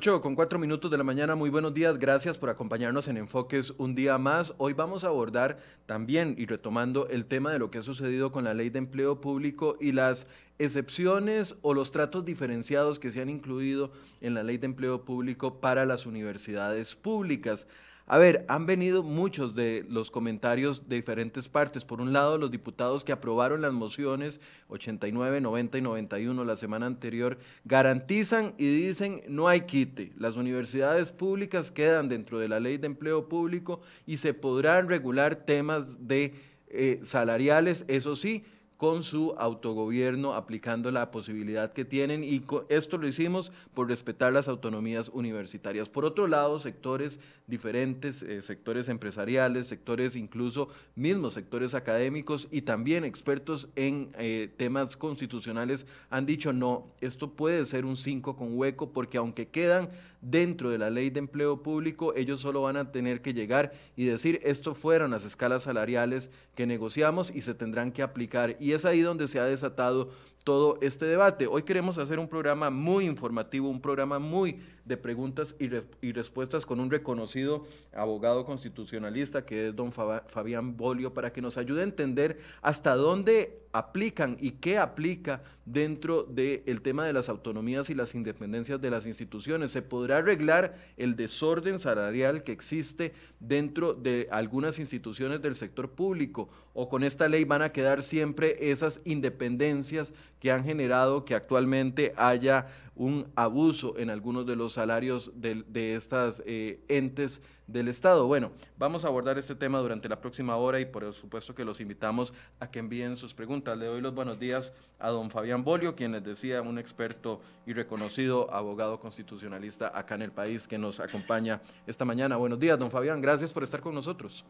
8 con 4 minutos de la mañana, muy buenos días, gracias por acompañarnos en Enfoques un día más. Hoy vamos a abordar también y retomando el tema de lo que ha sucedido con la ley de empleo público y las excepciones o los tratos diferenciados que se han incluido en la ley de empleo público para las universidades públicas. A ver, han venido muchos de los comentarios de diferentes partes. Por un lado, los diputados que aprobaron las mociones 89, 90 y 91 la semana anterior garantizan y dicen no hay quite. Las universidades públicas quedan dentro de la ley de empleo público y se podrán regular temas de eh, salariales, eso sí, con su autogobierno, aplicando la posibilidad que tienen y esto lo hicimos por respetar las autonomías universitarias. Por otro lado, sectores diferentes, eh, sectores empresariales, sectores incluso mismos sectores académicos y también expertos en eh, temas constitucionales han dicho no, esto puede ser un 5 con hueco porque aunque quedan dentro de la ley de empleo público, ellos solo van a tener que llegar y decir, esto fueron las escalas salariales que negociamos y se tendrán que aplicar. Y es ahí donde se ha desatado todo este debate. Hoy queremos hacer un programa muy informativo, un programa muy de preguntas y, respuestas con un reconocido abogado constitucionalista que es don Fabián Bolio para que nos ayude a entender hasta dónde aplican y qué aplica dentro del tema de las autonomías y las independencias de las instituciones. ¿Se podrá arreglar el desorden salarial que existe dentro de algunas instituciones del sector público? ¿O con esta ley van a quedar siempre esas independencias que han generado que actualmente haya un abuso en algunos de los salarios de, de estas eh, entes del Estado. Bueno, vamos a abordar este tema durante la próxima hora y por supuesto que los invitamos a que envíen sus preguntas. Le doy los buenos días a don Fabián Bolio, quien les decía, un experto y reconocido abogado constitucionalista acá en el país que nos acompaña esta mañana. Buenos días, don Fabián, gracias por estar con nosotros.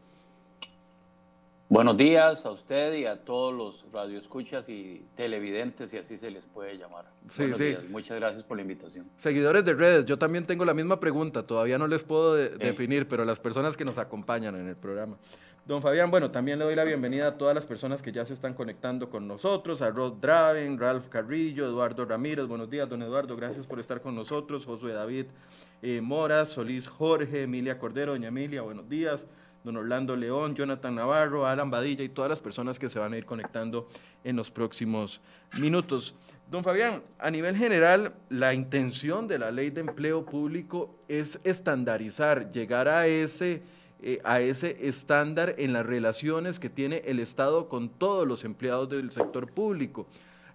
Buenos días a usted y a todos los radioescuchas y televidentes, si así se les puede llamar. Sí, sí. Muchas gracias por la invitación. Seguidores de redes, yo también tengo la misma pregunta, todavía no les puedo definir, pero las personas que nos acompañan en el programa. Don Fabián, bueno, también le doy la bienvenida a todas las personas que ya se están conectando con nosotros, a Rod Draven, Ralph Carrillo, Eduardo Ramírez, buenos días, don Eduardo, gracias por estar con nosotros, Josué David eh, Mora, Solís Jorge, Emilia Cordero, doña Emilia, buenos días don Orlando León, Jonathan Navarro, Alan Badilla y todas las personas que se van a ir conectando en los próximos minutos. Don Fabián, a nivel general, la intención de la ley de empleo público es estandarizar, llegar a ese, eh, a ese estándar en las relaciones que tiene el Estado con todos los empleados del sector público.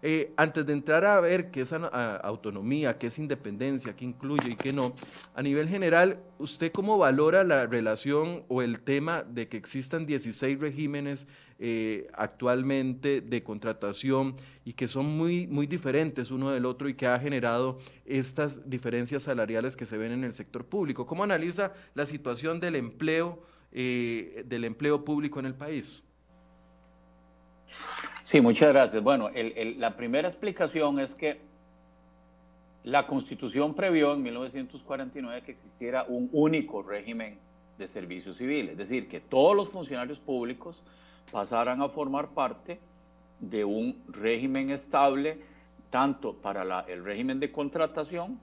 Eh, antes de entrar a ver qué es autonomía, qué es independencia, qué incluye y qué no, a nivel general, ¿usted cómo valora la relación o el tema de que existan 16 regímenes eh, actualmente de contratación y que son muy, muy diferentes uno del otro y que ha generado estas diferencias salariales que se ven en el sector público? ¿Cómo analiza la situación del empleo, eh, del empleo público en el país? Sí, muchas gracias. Bueno, la primera explicación es que la Constitución previó en 1949 que existiera un único régimen de servicio civil, es decir, que todos los funcionarios públicos pasaran a formar parte de un régimen estable, tanto para el régimen de contratación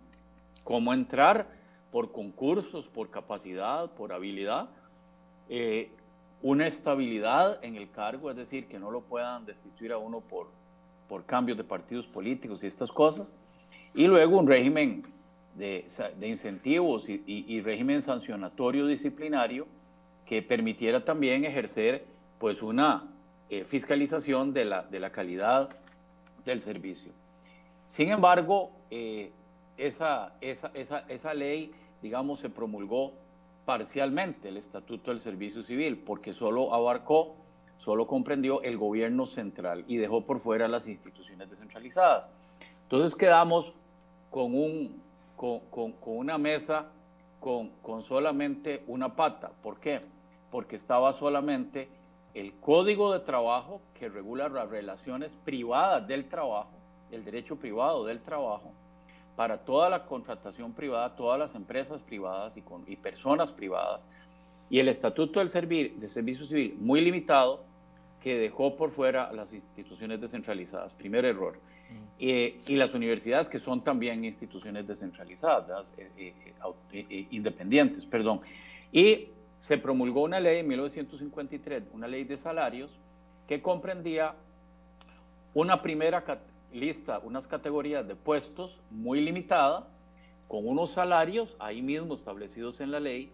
como entrar por concursos, por capacidad, por habilidad, eh, una estabilidad en el cargo, es decir, que no lo puedan destituir a uno por, por cambios de partidos políticos y estas cosas, y luego un régimen de, de incentivos y, régimen sancionatorio disciplinario que permitiera también ejercer pues una eh, fiscalización de la, de la calidad del servicio. Sin embargo, eh, esa, esa, esa, esa ley, digamos, se promulgó parcialmente el Estatuto del Servicio Civil, porque solo abarcó, solo comprendió el gobierno central y dejó por fuera las instituciones descentralizadas. Entonces quedamos con, un, con, con, una mesa con, con solamente una pata. ¿Por qué? Porque estaba solamente el código de trabajo que regula las relaciones privadas del trabajo, el derecho privado del trabajo, para toda la contratación privada, todas las empresas privadas y, con, y personas privadas, y el Estatuto del Servir, de Servicio Civil muy limitado que dejó por fuera las instituciones descentralizadas. Primer error. y las universidades que son también instituciones descentralizadas, independientes, perdón. Y se promulgó una ley en 1953, una ley de salarios, que comprendía una primera lista, unas categorías de puestos muy limitada, con unos salarios ahí mismo establecidos en la ley,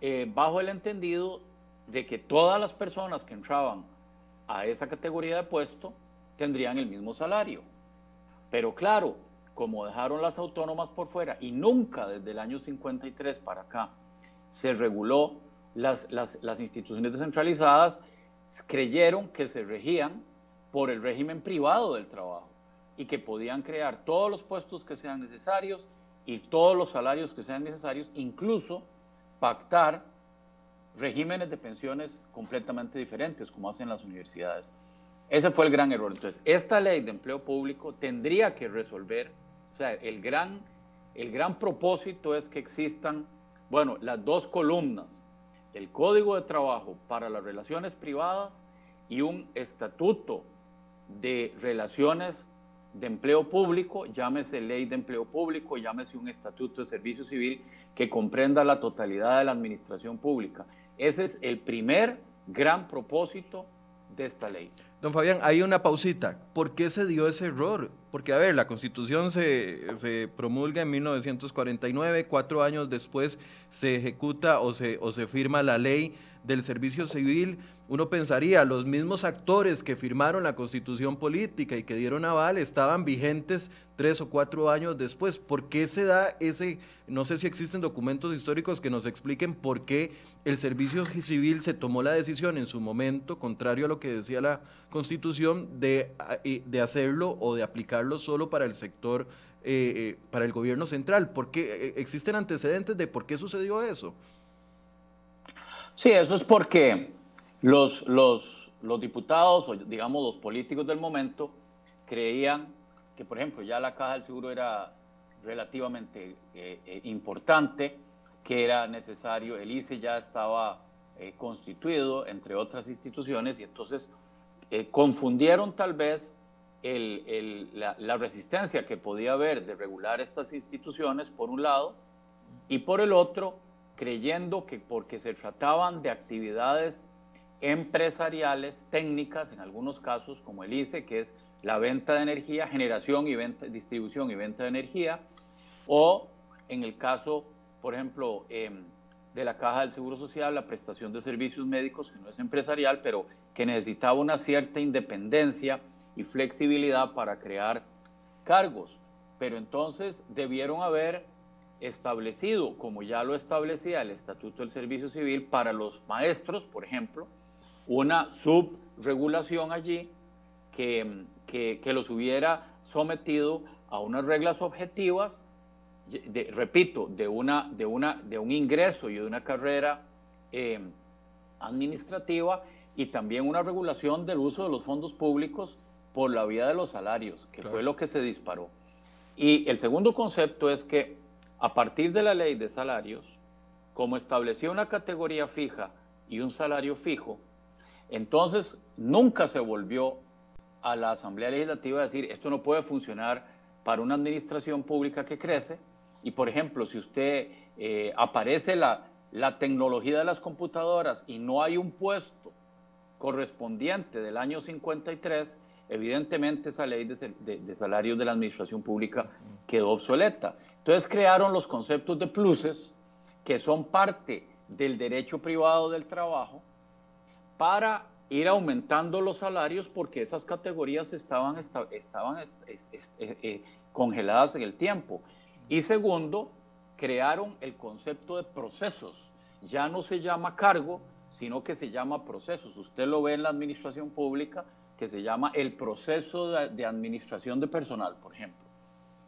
eh, bajo el entendido de que todas las personas que entraban a esa categoría de puesto tendrían el mismo salario. Pero claro, como dejaron las autónomas por fuera y nunca desde el año 53 para acá se reguló las, las, las instituciones descentralizadas, creyeron que se regían por el régimen privado del trabajo y que podían crear todos los puestos que sean necesarios y todos los salarios que sean necesarios, incluso pactar regímenes de pensiones completamente diferentes, como hacen las universidades. Ese fue el gran error. Entonces, esta ley de empleo público tendría que resolver, o sea, el gran, el gran propósito es que existan, bueno, las dos columnas, el código de trabajo para las relaciones privadas y un estatuto de relaciones de empleo público, llámese ley de empleo público, llámese un estatuto de servicio civil que comprenda la totalidad de la administración pública. Ese es el primer gran propósito de esta ley. Don Fabián, hay una pausita. ¿Por qué se dio ese error? Porque, a ver, la constitución se, se, promulga en 1949, cuatro años después se ejecuta o se, o se firma la ley del servicio civil uno pensaría, los mismos actores que firmaron la constitución política y que dieron aval estaban vigentes tres o cuatro años después. ¿Por qué se da ese, no sé si existen documentos históricos que nos expliquen por qué el servicio civil se tomó la decisión en su momento, contrario a lo que decía la constitución, de, de hacerlo o de aplicarlo solo para el sector, eh, eh, para el gobierno central? ¿Por qué eh, existen antecedentes de por qué sucedió eso? Sí, eso es porque los, los, diputados o digamos los políticos del momento creían que, por ejemplo, ya la caja del seguro era relativamente eh, eh, importante, que era necesario, el ICE ya estaba eh, constituido, entre otras instituciones, y entonces confundieron tal vez el, el, la, resistencia que podía haber de regular estas instituciones, por un lado, y por el otro, creyendo que porque se trataban de actividades empresariales, técnicas, en algunos casos, como el ICE, que es la venta de energía, generación y venta, distribución y venta de energía, o en el caso, por ejemplo, em, de la Caja del Seguro Social, la prestación de servicios médicos, que no es empresarial, pero que necesitaba una cierta independencia y flexibilidad para crear cargos. Pero entonces debieron haber establecido, como ya lo establecía el Estatuto del Servicio Civil, para los maestros, por ejemplo, una subregulación allí que, que, los hubiera sometido a unas reglas objetivas, repito, de, una, de, una, de un ingreso y de una carrera em, administrativa y también una regulación del uso de los fondos públicos por la vía de los salarios, que fue lo que se disparó. Y el segundo concepto es que a partir de la ley de salarios, como estableció una categoría fija y un salario fijo, entonces, nunca se volvió a la Asamblea Legislativa a decir, esto no puede funcionar para una administración pública que crece. Y, por ejemplo, si usted eh, aparece la, tecnología de las computadoras y no hay un puesto correspondiente del año 53, evidentemente esa ley de, de, salarios de la administración pública quedó obsoleta. Entonces crearon los conceptos de pluses, que son parte del derecho privado del trabajo, para ir aumentando los salarios porque esas categorías estaban, estaban eh, eh, congeladas en el tiempo. Y segundo, crearon el concepto de procesos. Ya no se llama cargo, sino que se llama procesos. Usted lo ve en la administración pública, que se llama el proceso de, de administración de personal, por ejemplo.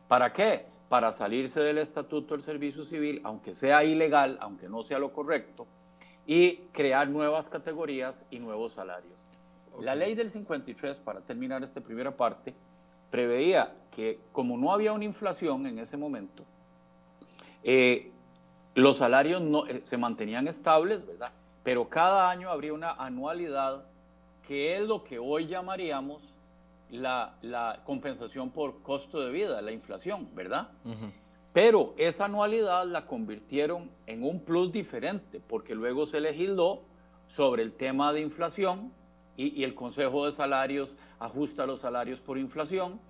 ¿Para qué? Para salirse del estatuto del servicio civil, aunque sea ilegal, aunque no sea lo correcto, y crear nuevas categorías y nuevos salarios. La ley del 53, para terminar esta primera parte, preveía que como no había una inflación en ese momento, eh, los salarios no, eh, se mantenían estables, ¿verdad? Pero cada año habría una anualidad que es lo que hoy llamaríamos la, la, compensación por costo de vida, la inflación, ¿verdad? Pero esa anualidad la convirtieron en un plus diferente, porque luego se legisló sobre el tema de inflación y, el Consejo de Salarios ajusta los salarios por inflación,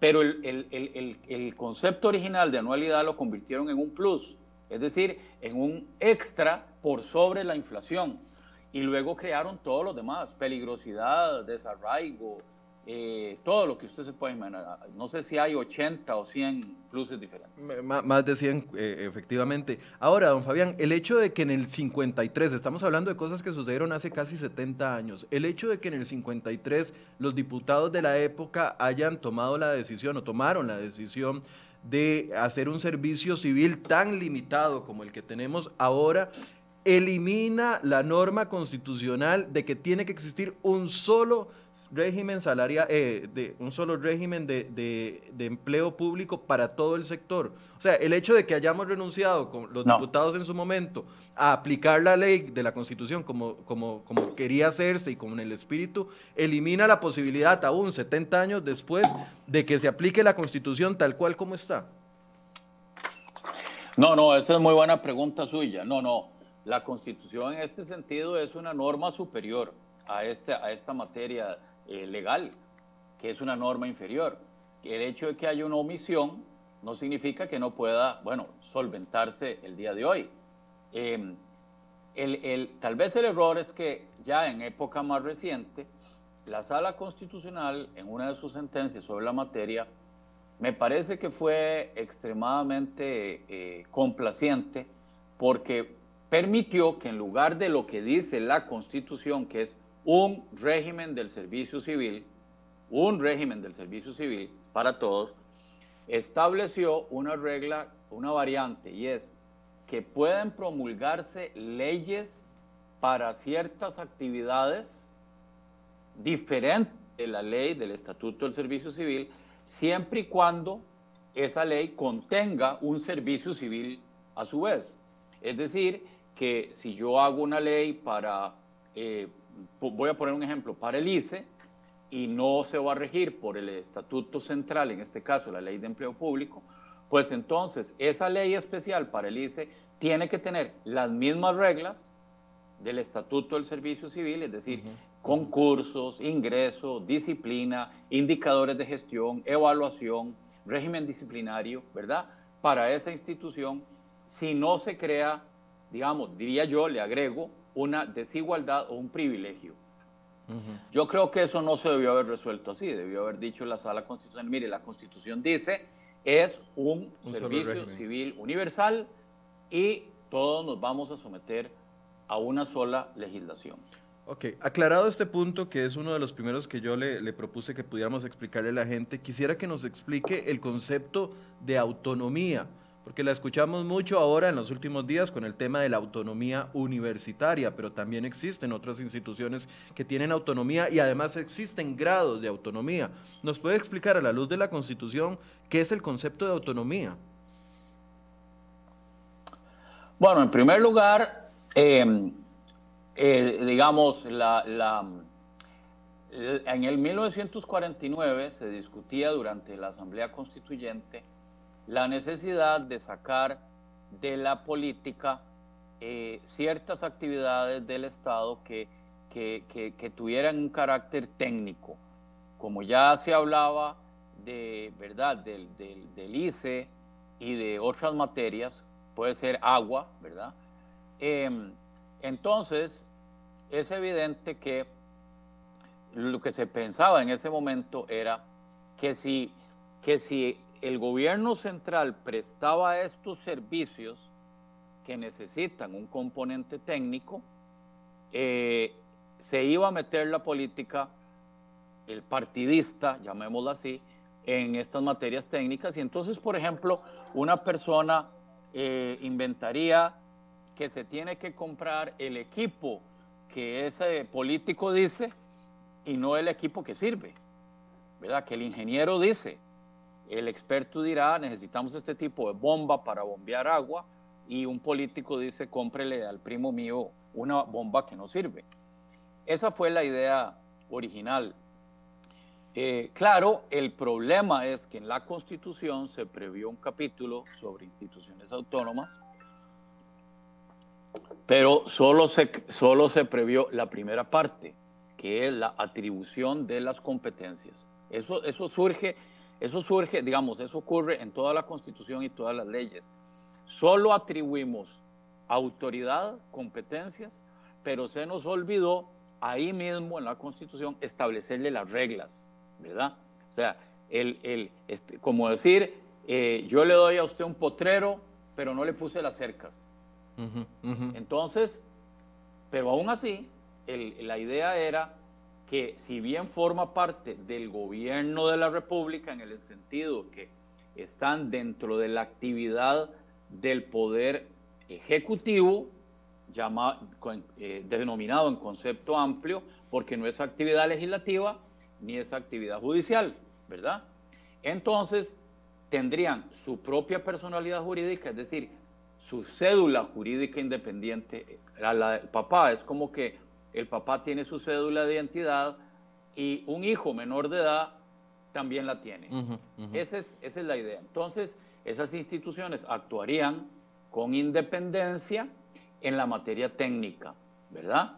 pero el, el, concepto original de anualidad lo convirtieron en un plus, es decir, en un extra por sobre la inflación. Y luego crearon todos los demás, peligrosidad, desarraigo, eh, todo lo que usted se puede imaginar. No sé si hay 80 o 100 pluses diferentes. más de 100, eh, efectivamente. Ahora, don Fabián, el hecho de que en el 53, estamos hablando de cosas que sucedieron hace casi 70 años, el hecho de que en el 53 los diputados de la época hayan tomado la decisión o tomaron la decisión de hacer un servicio civil tan limitado como el que tenemos ahora, elimina la norma constitucional de que tiene que existir un solo régimen salarial, eh, de un solo régimen de, empleo público para todo el sector. O sea, el hecho de que hayamos renunciado con los diputados en su momento a aplicar la ley de la Constitución como, como, como quería hacerse y como en el espíritu, elimina la posibilidad aún 70 años después de que se aplique la Constitución tal cual como está. No, no, esa es muy buena pregunta suya. No, no, la Constitución en este sentido es una norma superior a, este, a esta materia eh, legal, que es una norma inferior. El hecho de que haya una omisión no significa que no pueda, bueno, solventarse el día de hoy. Em, el, tal vez el error es que ya en época más reciente, la sala constitucional, en una de sus sentencias sobre la materia, me parece que fue extremadamente eh, complaciente porque permitió que en lugar de lo que dice la constitución, que es un régimen del servicio civil, un régimen del servicio civil para todos, estableció una regla, una variante, y es que pueden promulgarse leyes para ciertas actividades diferentes de la ley del Estatuto del Servicio Civil, siempre y cuando esa ley contenga un servicio civil a su vez. Es decir, que si yo hago una ley para eh, voy a poner un ejemplo, para el ICE y no se va a regir por el estatuto central, en este caso la ley de empleo público, pues entonces esa ley especial para el ICE tiene que tener las mismas reglas del estatuto del servicio civil, es decir, concursos, ingreso, disciplina, indicadores de gestión, evaluación, régimen disciplinario, ¿verdad? Para esa institución, si no se crea, digamos, diría yo, le agrego, una desigualdad o un privilegio. Yo creo que eso no se debió haber resuelto así, debió haber dicho la sala constitucional, mire, la constitución dice es un, servicio civil universal y todos nos vamos a someter a una sola legislación. Ok, aclarado este punto, que es uno de los primeros que yo le, le, propuse que pudiéramos explicarle a la gente, quisiera que nos explique el concepto de autonomía porque la escuchamos mucho ahora en los últimos días con el tema de la autonomía universitaria, pero también existen otras instituciones que tienen autonomía y además existen grados de autonomía. ¿Nos puede explicar a la luz de la Constitución qué es el concepto de autonomía? Bueno, en primer lugar, em, eh, digamos, la, en el 1949 se discutía durante la Asamblea Constituyente la necesidad de sacar de la política eh, ciertas actividades del Estado que, que, tuvieran un carácter técnico. Como ya se hablaba de, ¿verdad?, del, del, ICE y de otras materias, puede ser agua, ¿verdad? Em, entonces, es evidente que lo que se pensaba en ese momento era que si, que si el gobierno central prestaba estos servicios que necesitan un componente técnico, eh, se iba a meter la política, el partidista, llamémoslo así, en estas materias técnicas. Y entonces, por ejemplo, una persona eh, inventaría que se tiene que comprar el equipo que ese político dice y no el equipo que sirve, ¿verdad? Que el ingeniero dice, el experto dirá, necesitamos este tipo de bomba para bombear agua y un político dice, cómprele al primo mío una bomba que no sirve. Esa fue la idea original. Eh, claro, el problema es que en la Constitución se previó un capítulo sobre instituciones autónomas, pero solo se, solo se previó la primera parte, que es la atribución de las competencias. Eso, eso, surge, eso surge, digamos, eso ocurre en toda la Constitución y todas las leyes. Solo atribuimos autoridad, competencias, pero se nos olvidó ahí mismo en la Constitución establecerle las reglas ¿verdad? O sea, el, el, este, como decir, eh, yo le doy a usted un potrero, pero no le puse las cercas. Entonces, pero aún así, la idea era que si bien forma parte del gobierno de la República, en el sentido que están dentro de la actividad del poder ejecutivo, llamado, eh, denominado en concepto amplio, porque no es actividad legislativa, ni esa actividad judicial, ¿verdad? Entonces, tendrían su propia personalidad jurídica, es decir, su cédula jurídica independiente. La, papá es como que el papá tiene su cédula de identidad y un hijo menor de edad también la tiene. Esa, es, esa es la idea. Entonces, esas instituciones actuarían con independencia en la materia técnica, ¿verdad?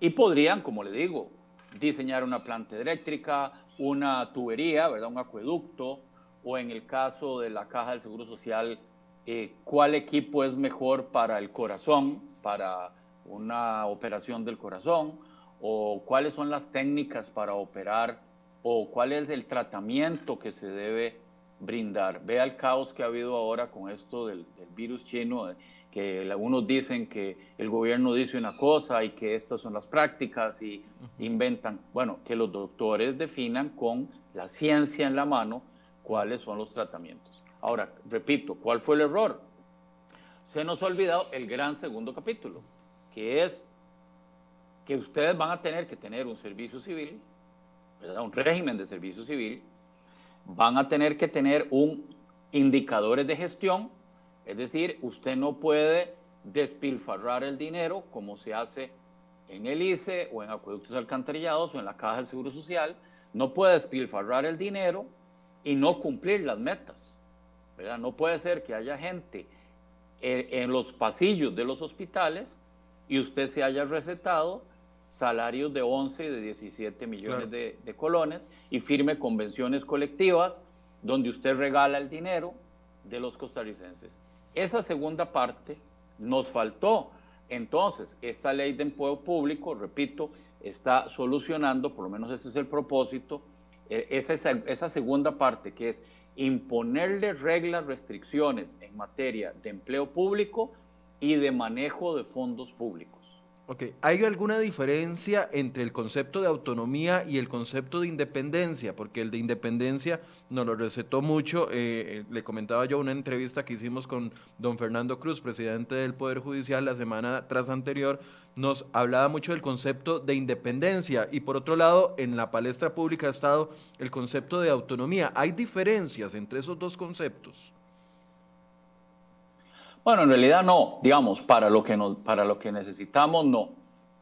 Y podrían, como le digo, diseñar una planta eléctrica, una tubería, ¿verdad? un acueducto, o en el caso de la Caja del Seguro Social, eh, cuál equipo es mejor para el corazón, para una operación del corazón, o cuáles son las técnicas para operar, o cuál es el tratamiento que se debe brindar. Vea el caos que ha habido ahora con esto del, del virus chino que algunos dicen que el gobierno dice una cosa y que estas son las prácticas y inventan, bueno, que los doctores definan con la ciencia en la mano cuáles son los tratamientos. Ahora, repito, ¿cuál fue el error? Se nos ha olvidado el gran segundo capítulo, que es que ustedes van a tener que tener un servicio civil, un régimen de servicio civil, van a tener que tener un indicadores de gestión es decir, usted no puede despilfarrar el dinero como se hace en el ICE o en acueductos alcantarillados o en la Caja del Seguro Social. No puede despilfarrar el dinero y no cumplir las metas. ¿verdad? No puede ser que haya gente en, los pasillos de los hospitales y usted se haya recetado salarios de 11 y de 17 millones de, de colones y firme convenciones colectivas donde usted regala el dinero de los costarricenses. Esa segunda parte nos faltó. Entonces, esta ley de empleo público, repito, está solucionando, por lo menos ese es el propósito, eh, esa, esa segunda parte que es imponerle reglas, restricciones en materia de empleo público y de manejo de fondos públicos. Ok, ¿hay alguna diferencia entre el concepto de autonomía y el concepto de independencia? Porque el de independencia nos lo recetó mucho. Eh, le comentaba yo una entrevista que hicimos con don Fernando Cruz, presidente del Poder Judicial, la semana tras anterior, nos hablaba mucho del concepto de independencia y por otro lado, en la palestra pública ha estado el concepto de autonomía. ¿Hay diferencias entre esos dos conceptos? Bueno, en realidad no, digamos, para lo que, para lo que necesitamos no.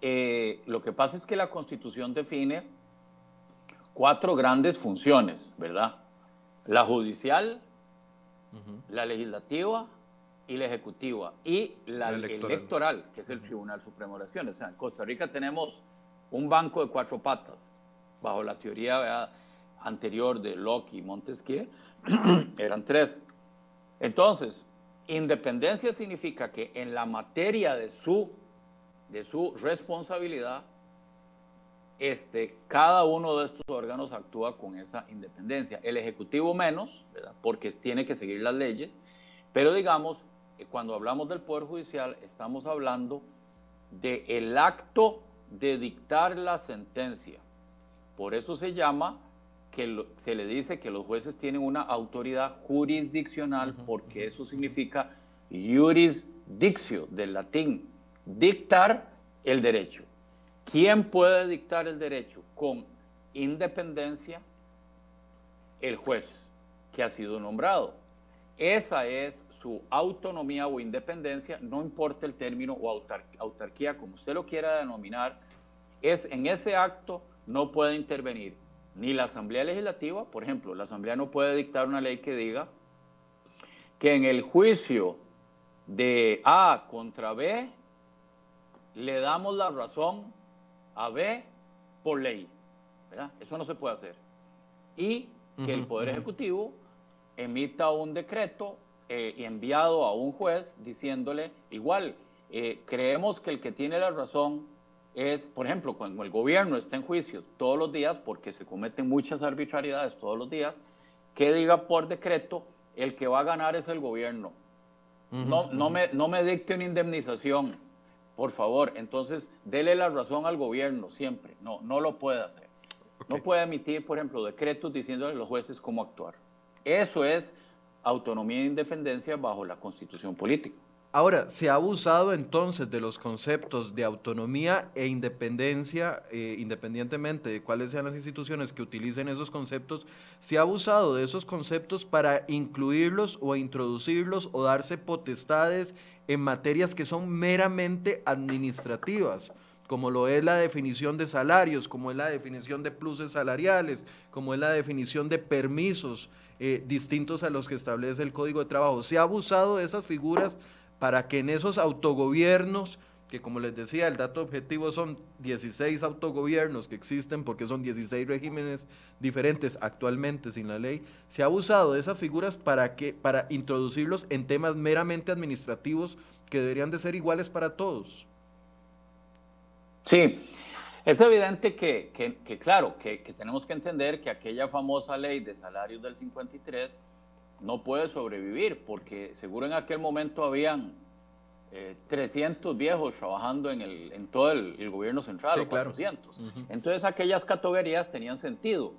Eh, lo que pasa es que la Constitución define cuatro grandes funciones, ¿verdad? La judicial, la legislativa y la ejecutiva, y la, electoral. que es el Tribunal Supremo de Elecciones. O sea, en Costa Rica tenemos un banco de cuatro patas, bajo la teoría anterior de Locke y Montesquieu, eran tres. Entonces, Independencia significa que en la materia de su, de su responsabilidad, este, cada uno de estos órganos actúa con esa independencia. El Ejecutivo menos, porque tiene que seguir las leyes, pero digamos, eh, cuando hablamos del Poder Judicial, estamos hablando del el acto de dictar la sentencia. Por eso se llama que se le dice que los jueces tienen una autoridad jurisdiccional, porque eso significa jurisdictio, del latín, dictar el derecho. ¿Quién puede dictar el derecho? Con independencia, el juez que ha sido nombrado. Esa es su autonomía o independencia, no importa el término o autarquía, como usted lo quiera denominar, es en ese acto no puede intervenir ni la Asamblea Legislativa, por ejemplo, la Asamblea no puede dictar una ley que diga que en el juicio de A contra B le damos la razón a B por ley. ¿verdad? Eso no se puede hacer. Y que el Poder Ejecutivo emita un decreto eh, enviado a un juez diciéndole, igual, eh, creemos que el que tiene la razón es, por ejemplo, cuando el gobierno está en juicio todos los días, porque se cometen muchas arbitrariedades todos los días, que diga por decreto, el que va a ganar es el gobierno. no, no, me, no me dicte una indemnización, por favor. Entonces, dele la razón al gobierno siempre. No, no lo puede hacer. No puede emitir, por ejemplo, decretos diciéndole a los jueces cómo actuar. Eso es autonomía e independencia bajo la constitución política. Ahora, se ha abusado entonces de los conceptos de autonomía e independencia, eh, independientemente de cuáles sean las instituciones que utilicen esos conceptos, se ha abusado de esos conceptos para incluirlos o introducirlos o darse potestades en materias que son meramente administrativas como lo es la definición de salarios, como es la definición de pluses salariales, como es la definición de permisos eh, distintos a los que establece el Código de Trabajo. Se ha abusado de esas figuras para que en esos autogobiernos, que como les decía, el dato objetivo son 16 autogobiernos que existen porque son 16 regímenes diferentes actualmente sin la ley, se ha abusado de esas figuras para, que, para introducirlos en temas meramente administrativos que deberían de ser iguales para todos. Sí, es evidente que, que, claro, que, que, tenemos que entender que aquella famosa ley de salarios del 53 no puede sobrevivir, porque seguro en aquel momento habían 300 eh, viejos trabajando en, el, en todo el, gobierno central, o 400. Entonces aquellas categorías tenían sentido.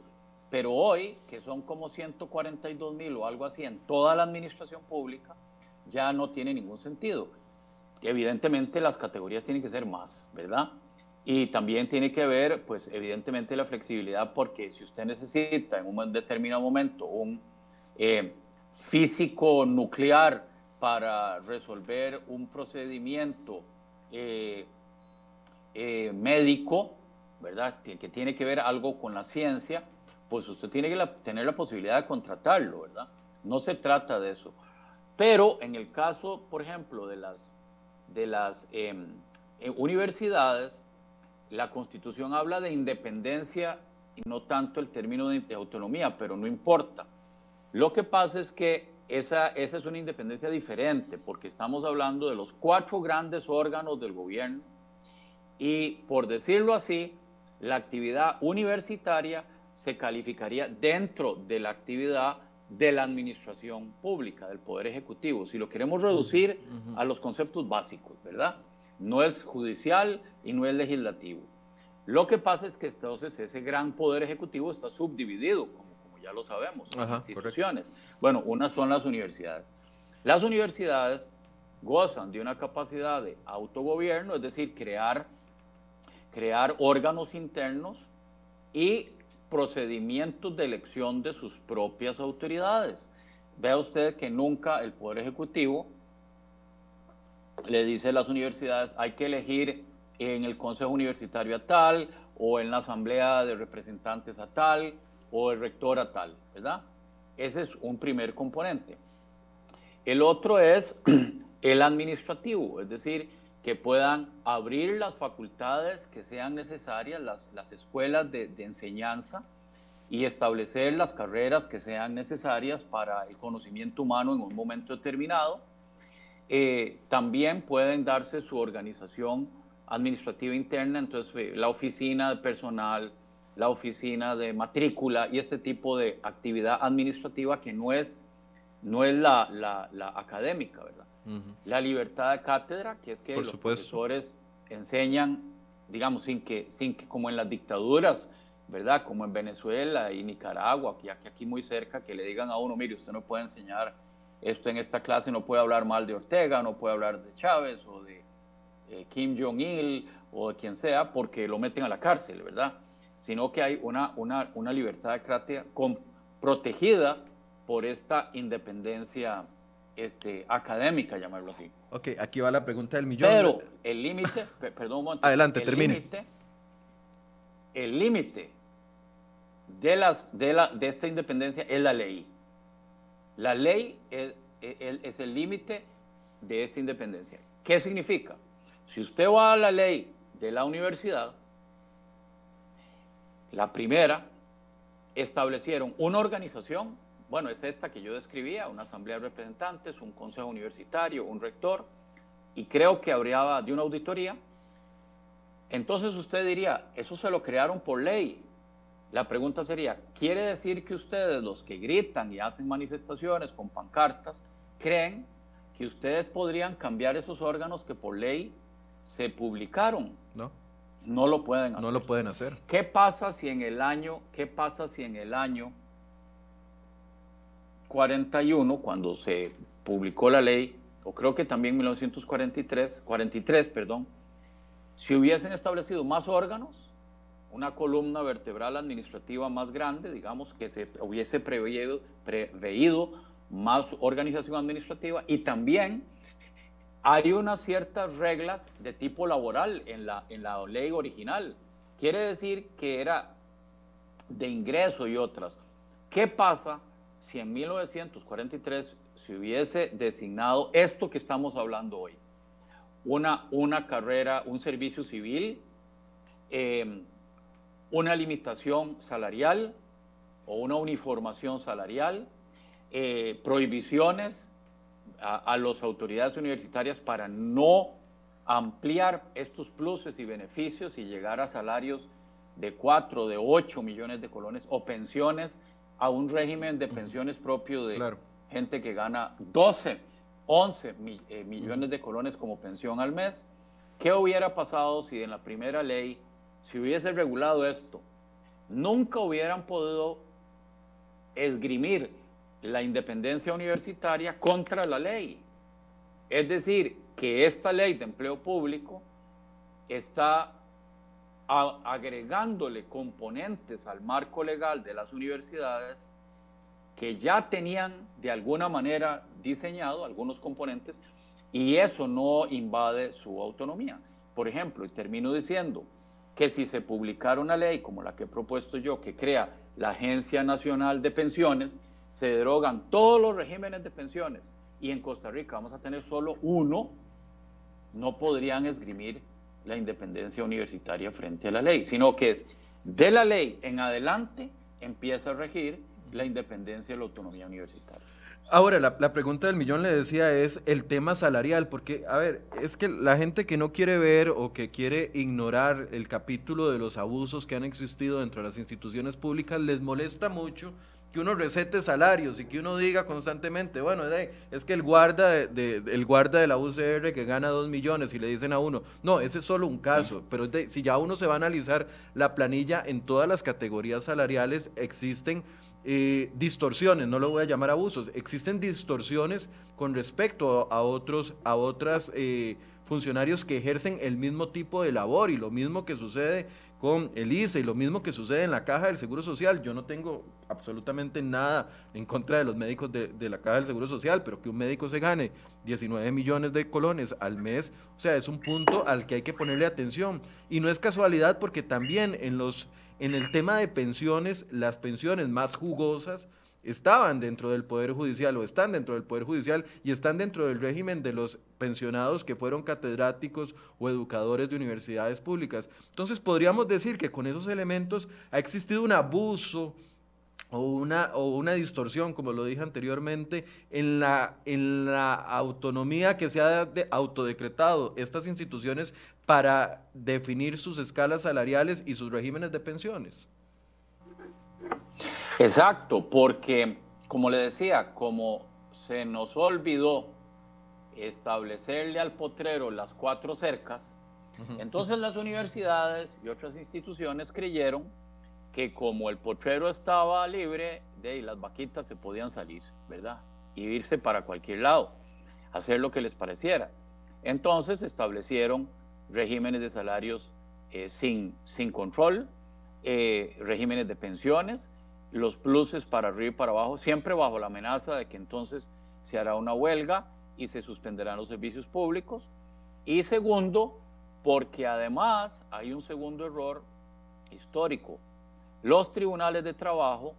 Pero hoy, que son como 142 mil o algo así en toda la administración pública, ya no tiene ningún sentido. Evidentemente las categorías tienen que ser más, ¿verdad? Y también tiene que ver, pues evidentemente la flexibilidad, porque si usted necesita en un determinado momento un... Eh, físico nuclear para resolver un procedimiento eh, eh, médico, ¿verdad? Que tiene que ver algo con la ciencia, pues usted tiene que tener la posibilidad de contratarlo, ¿verdad? No se trata de eso. Pero en el caso, por ejemplo, de las, de las em, eh, universidades, la Constitución habla de independencia y no tanto el término de autonomía, pero no importa. Lo que pasa es que esa, esa es una independencia diferente, porque estamos hablando de los cuatro grandes órganos del gobierno y, por decirlo así, la actividad universitaria se calificaría dentro de la actividad de la administración pública, del Poder Ejecutivo, si lo queremos reducir a los conceptos básicos, ¿verdad? No es judicial y no es legislativo. Lo que pasa es que entonces ese gran Poder Ejecutivo está subdividido, ya lo sabemos, instituciones. Bueno, unas son las universidades. Las universidades gozan de una capacidad de autogobierno, es decir, crear, crear órganos internos y procedimientos de elección de sus propias autoridades. Vea usted que nunca el Poder Ejecutivo le dice a las universidades hay que elegir en el Consejo Universitario a tal o en la Asamblea de Representantes a tal o el rector a tal, ¿verdad? Ese es un primer componente. El otro es el administrativo, es decir, que puedan abrir las facultades que sean necesarias, las, las escuelas de, enseñanza y establecer las carreras que sean necesarias para el conocimiento humano en un momento determinado. Eh, también pueden darse su organización administrativa interna, entonces eh, la oficina de personal, la oficina de matrícula y este tipo de actividad administrativa que no es, no es la, la, académica, ¿verdad? La libertad de cátedra, que es que los profesores enseñan, digamos, sin que, sin que como en las dictaduras, ¿verdad? Como en Venezuela y Nicaragua, que aquí, aquí muy cerca, que le digan a uno, mire, usted no puede enseñar esto en esta clase, no puede hablar mal de Ortega, no puede hablar de Chávez o de eh, Kim Jong-il o de quien sea, porque lo meten a la cárcel, ¿verdad? Sino que hay una, una, una libertad con, protegida por esta independencia este, académica, llamarlo así. Ok, aquí va la pregunta del millón. Pero el límite, perdón un momento. Adelante, el termine. el límite de, las, de, la, de esta independencia es la ley. La ley es, es el límite de esta independencia. ¿Qué significa? Si usted va a la ley de la universidad, la primera, establecieron una organización, bueno, es esta que yo describía, una asamblea de representantes, un consejo universitario, un rector, y creo que habría de una auditoría. Entonces usted diría, eso se lo crearon por ley. La pregunta sería, ¿quiere decir que ustedes, los que gritan y hacen manifestaciones con pancartas, creen que ustedes podrían cambiar esos órganos que por ley se publicaron? No. No lo pueden hacer. No lo pueden hacer. ¿Qué pasa si en el año, qué pasa si en el año 41, cuando se publicó la ley, o creo que también en 1943, 43, perdón, si hubiesen establecido más órganos, una columna vertebral administrativa más grande, digamos, que se hubiese preveído, preveído más organización administrativa y también hay unas ciertas reglas de tipo laboral en la, en la ley original. Quiere decir que era de ingreso y otras. ¿Qué pasa si en 1943 se hubiese designado esto que estamos hablando hoy? Una, una carrera, un servicio civil, em, una limitación salarial o una uniformación salarial, eh, prohibiciones a, las autoridades universitarias para no ampliar estos pluses y beneficios y llegar a salarios de 4, de 8 millones de colones o pensiones a un régimen de pensiones propio de gente que gana 12, 11 eh, millones de colones como pensión al mes. ¿Qué hubiera pasado si en la primera ley se hubiese regulado esto? Nunca hubieran podido esgrimir la independencia universitaria contra la ley. Es decir, que esta ley de empleo público está agregándole componentes al marco legal de las universidades que ya tenían de alguna manera diseñado algunos componentes y eso no invade su autonomía. Por ejemplo, y termino diciendo que si se publicara una ley como la que he propuesto yo, que crea la Agencia Nacional de Pensiones, se derogan todos los regímenes de pensiones y en Costa Rica vamos a tener solo uno, no podrían esgrimir la independencia universitaria frente a la ley, sino que es de la ley en adelante empieza a regir la independencia y la autonomía universitaria. Ahora, la, la, pregunta del millón le decía es el tema salarial, porque, a ver, es que la gente que no quiere ver o que quiere ignorar el capítulo de los abusos que han existido dentro de las instituciones públicas les molesta mucho que uno recete salarios y que uno diga constantemente, bueno, es que el guarda de, el guarda de la UCR que gana dos millones y le dicen a uno, no, ese es solo un caso, pero si ya uno se va a analizar la planilla en todas las categorías salariales existen eh, distorsiones, no lo voy a llamar abusos, existen distorsiones con respecto a otros, a otras eh, funcionarios que ejercen el mismo tipo de labor y lo mismo que sucede con el ICE y lo mismo que sucede en la caja del Seguro Social. Yo no tengo absolutamente nada en contra de los médicos de, la caja del Seguro Social, pero que un médico se gane 19 millones de colones al mes, o sea, es un punto al que hay que ponerle atención. Y no es casualidad porque también en el tema de pensiones, las pensiones más jugosas, estaban dentro del Poder Judicial o están dentro del Poder Judicial y están dentro del régimen de los pensionados que fueron catedráticos o educadores de universidades públicas. Entonces podríamos decir que con esos elementos ha existido un abuso o una, o una distorsión, como lo dije anteriormente, en la, en la autonomía que se ha de, autodecretado estas instituciones para definir sus escalas salariales y sus regímenes de pensiones. Exacto, porque como le decía, como se nos olvidó establecerle al potrero las cuatro cercas, entonces las universidades y otras instituciones creyeron que como el potrero estaba libre, de las vaquitas se podían salir, ¿verdad? Y irse para cualquier lado, hacer lo que les pareciera. Entonces establecieron regímenes de salarios eh, sin, sin control, eh, regímenes de pensiones, los pluses para arriba y para abajo, siempre bajo la amenaza de que entonces se hará una huelga y se suspenderán los servicios públicos. Y segundo, porque además hay un segundo error histórico. los tribunales de trabajo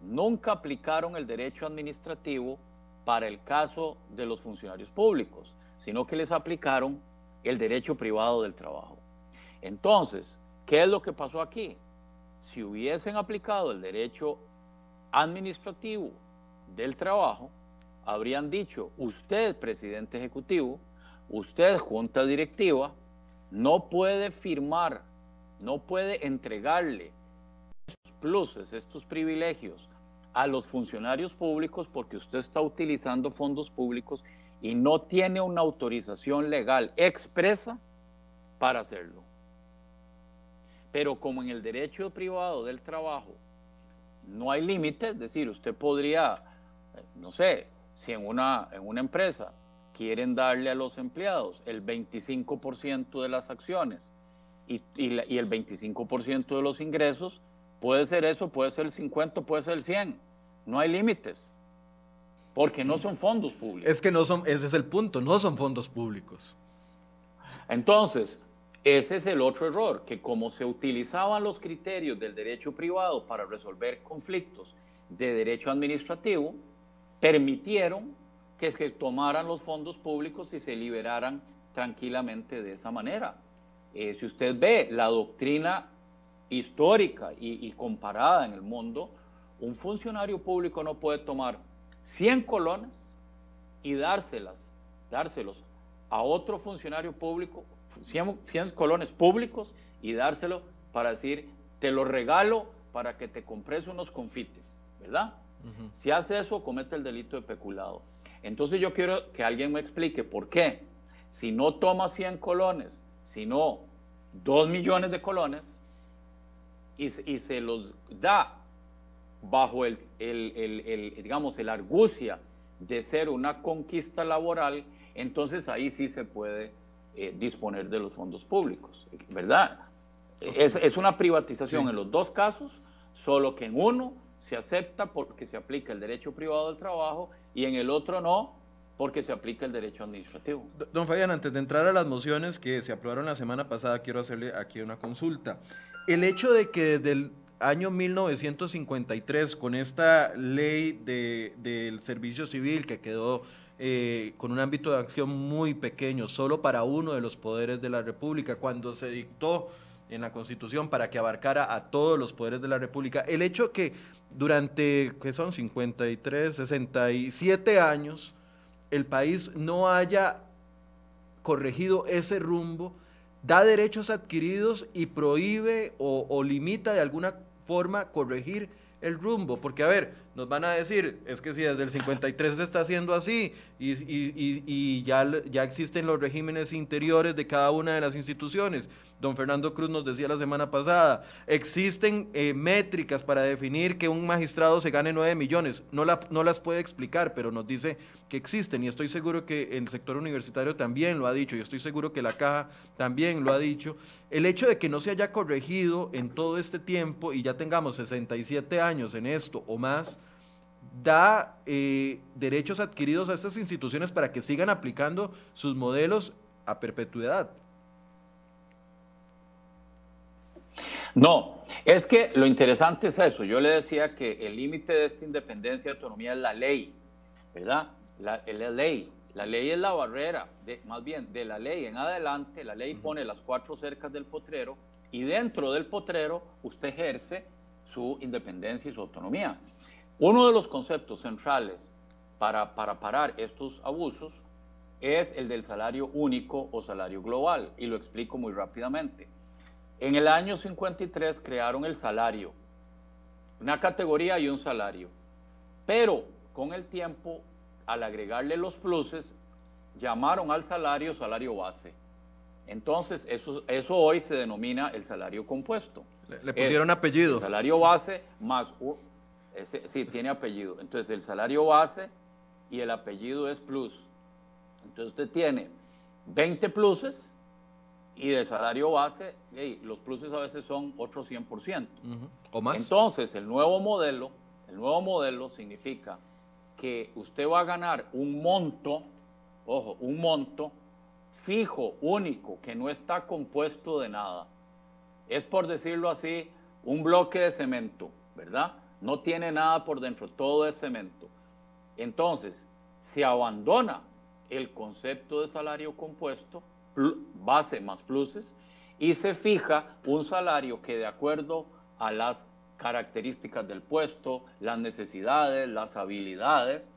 nunca aplicaron el derecho administrativo para el caso de los funcionarios públicos, sino que les aplicaron el derecho privado del trabajo. Entonces, ¿qué es lo que pasó aquí? Si hubiesen aplicado el derecho administrativo del trabajo, habrían dicho, usted, presidente ejecutivo, usted, junta directiva, no puede firmar, no puede entregarle estos pluses, estos privilegios a los funcionarios públicos porque usted está utilizando fondos públicos y no tiene una autorización legal expresa para hacerlo. Pero como en el derecho privado del trabajo no hay límite, es decir, usted podría, eh, no sé, si en una, en una empresa quieren darle a los empleados el 25% de las acciones y, y, el 25% de los ingresos, puede ser eso, puede ser el 50, puede ser el 100. No hay límites. Porque no son fondos públicos. Es que no son, ese es el punto, no son fondos públicos. Entonces, ese es el otro error, que como se utilizaban los criterios del derecho privado para resolver conflictos de derecho administrativo, permitieron que se tomaran los fondos públicos y se liberaran tranquilamente de esa manera. Eh, si usted ve la doctrina histórica y, comparada en el mundo, un funcionario público no puede tomar 100 colones y dárselas, dárselos a otro funcionario público, 100, 100 colones públicos y dárselo para decir, te lo regalo para que te compres unos confites, ¿verdad? Si hace eso, comete el delito de peculado. Entonces yo quiero que alguien me explique por qué, si no toma 100 colones, sino 2 millones de colones, y, y se los da bajo el, el, digamos, el argucia de ser una conquista laboral, entonces ahí sí se puede eh, disponer de los fondos públicos, ¿verdad? Es, es, una privatización en los dos casos, solo que en uno se acepta porque se aplica el derecho privado del trabajo y en el otro no, porque se aplica el derecho administrativo. Don Fabián, antes de entrar a las mociones que se aprobaron la semana pasada, quiero hacerle aquí una consulta. El hecho de que desde el año 1953, con esta ley del servicio civil que quedó eh, con un ámbito de acción muy pequeño, solo para uno de los poderes de la República, cuando se dictó en la Constitución para que abarcara a todos los poderes de la República, el hecho que durante, ¿qué son? 53, 67 años, el país no haya corregido ese rumbo, da derechos adquiridos y prohíbe o, o limita de alguna forma corregir el rumbo, porque a ver, nos van a decir, es que si desde el 53 se está haciendo así y, y, y, ya, ya existen los regímenes interiores de cada una de las instituciones. Don Fernando Cruz nos decía la semana pasada, existen eh, métricas para definir que un magistrado se gane 9 millones. No, la, no las puede explicar, pero nos dice que existen y estoy seguro que el sector universitario también lo ha dicho y estoy seguro que la caja también lo ha dicho. El hecho de que no se haya corregido en todo este tiempo y ya tengamos 67 años en esto o más, da eh, derechos adquiridos a estas instituciones para que sigan aplicando sus modelos a perpetuidad. No, es que lo interesante es eso. Yo le decía que el límite de esta independencia y autonomía es la ley, ¿verdad? La, la ley. La ley es la barrera, de, más bien de la ley en adelante, la ley pone las cuatro cercas del potrero y dentro del potrero usted ejerce su independencia y su autonomía. Uno de los conceptos centrales para, para parar estos abusos es el del salario único o salario global, y lo explico muy rápidamente. En el año 53 crearon el salario, una categoría y un salario, pero con el tiempo, al agregarle los pluses, llamaron al salario salario base. Entonces, eso, eso hoy se denomina el salario compuesto. Le, pusieron apellido. El salario base más sí, tiene apellido. Entonces el salario base y el apellido es plus. Entonces usted tiene 20 pluses y de salario base, los pluses a veces son otro 100%. O más. Entonces el nuevo modelo, el nuevo modelo significa que usted va a ganar un monto, ojo, un monto fijo, único, que no está compuesto de nada. Es por decirlo así, un bloque de cemento, ¿verdad? No tiene nada por dentro, todo es cemento. Entonces, se abandona el concepto de salario compuesto, base más pluses, y se fija un salario que de acuerdo a las características del puesto, las necesidades, las habilidades,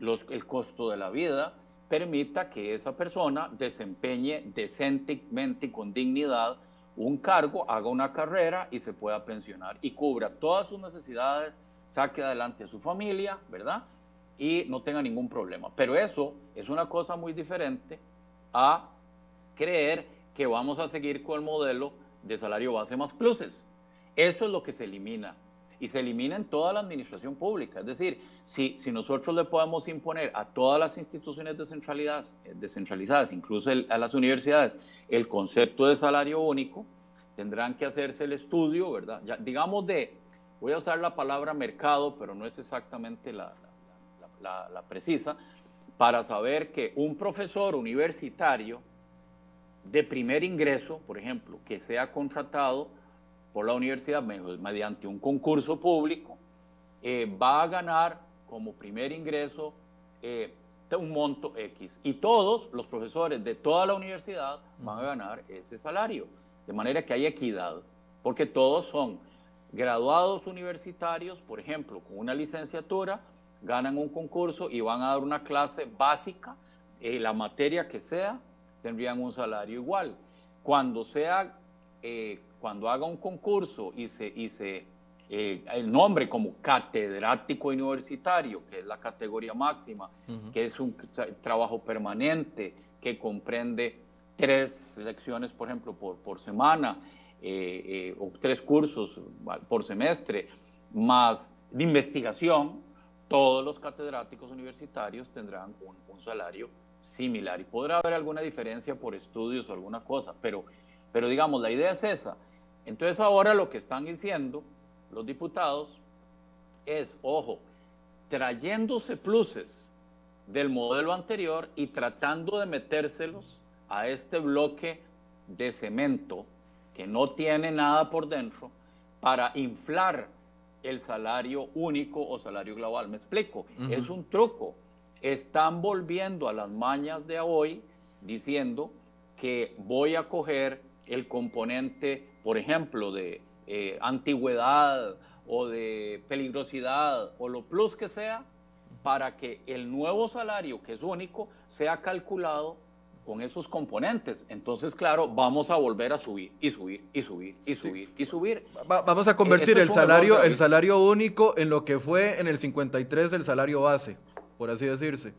el costo de la vida, permita que esa persona desempeñe decentemente y con dignidad un cargo, haga una carrera y se pueda pensionar y cubra todas sus necesidades, saque adelante a su familia, ¿verdad? Y no tenga ningún problema. Pero eso es una cosa muy diferente a creer que vamos a seguir con el modelo de salario base más pluses. Eso es lo que se elimina. Y se elimina en toda la administración pública. Es decir, si, si nosotros le podemos imponer a todas las instituciones descentralizadas, eh, descentralizadas incluso a las universidades, el concepto de salario único, tendrán que hacerse el estudio, ¿verdad? Digamos de, voy a usar la palabra mercado, pero no es exactamente la, la precisa, para saber que un profesor universitario de primer ingreso, por ejemplo, que sea contratado por la universidad mediante un concurso público, eh, va a ganar como primer ingreso eh, un monto X. Y todos los profesores de toda la universidad van a ganar ese salario. De manera que hay equidad, porque todos son graduados universitarios, por ejemplo, con una licenciatura, ganan un concurso y van a dar una clase básica, eh, la materia que sea, tendrían un salario igual. Cuando sea cuando haga un concurso y se, y se eh, el nombre como catedrático universitario, que es la categoría máxima, que es un trabajo permanente, que comprende tres lecciones, por ejemplo, por, por semana, eh, eh, o tres cursos por semestre, más de investigación, todos los catedráticos universitarios tendrán un, un salario similar. Y podrá haber alguna diferencia por estudios o alguna cosa, pero, pero digamos, la idea es esa entonces ahora lo que están diciendo los diputados es, ojo, trayéndose pluses del modelo anterior y tratando de metérselos a este bloque de cemento que no tiene nada por dentro para inflar el salario único o salario global. Me explico, es un truco. Están volviendo a las mañas de hoy diciendo que voy a coger el componente, por ejemplo, de eh, antigüedad o de peligrosidad o lo plus que sea, para que el nuevo salario, que es único, sea calculado con esos componentes. Entonces, claro, vamos a volver a subir y subir y subir y subir y subir. vamos a convertir el salario, el salario único en lo que fue en el 53 el salario base, por así decirse.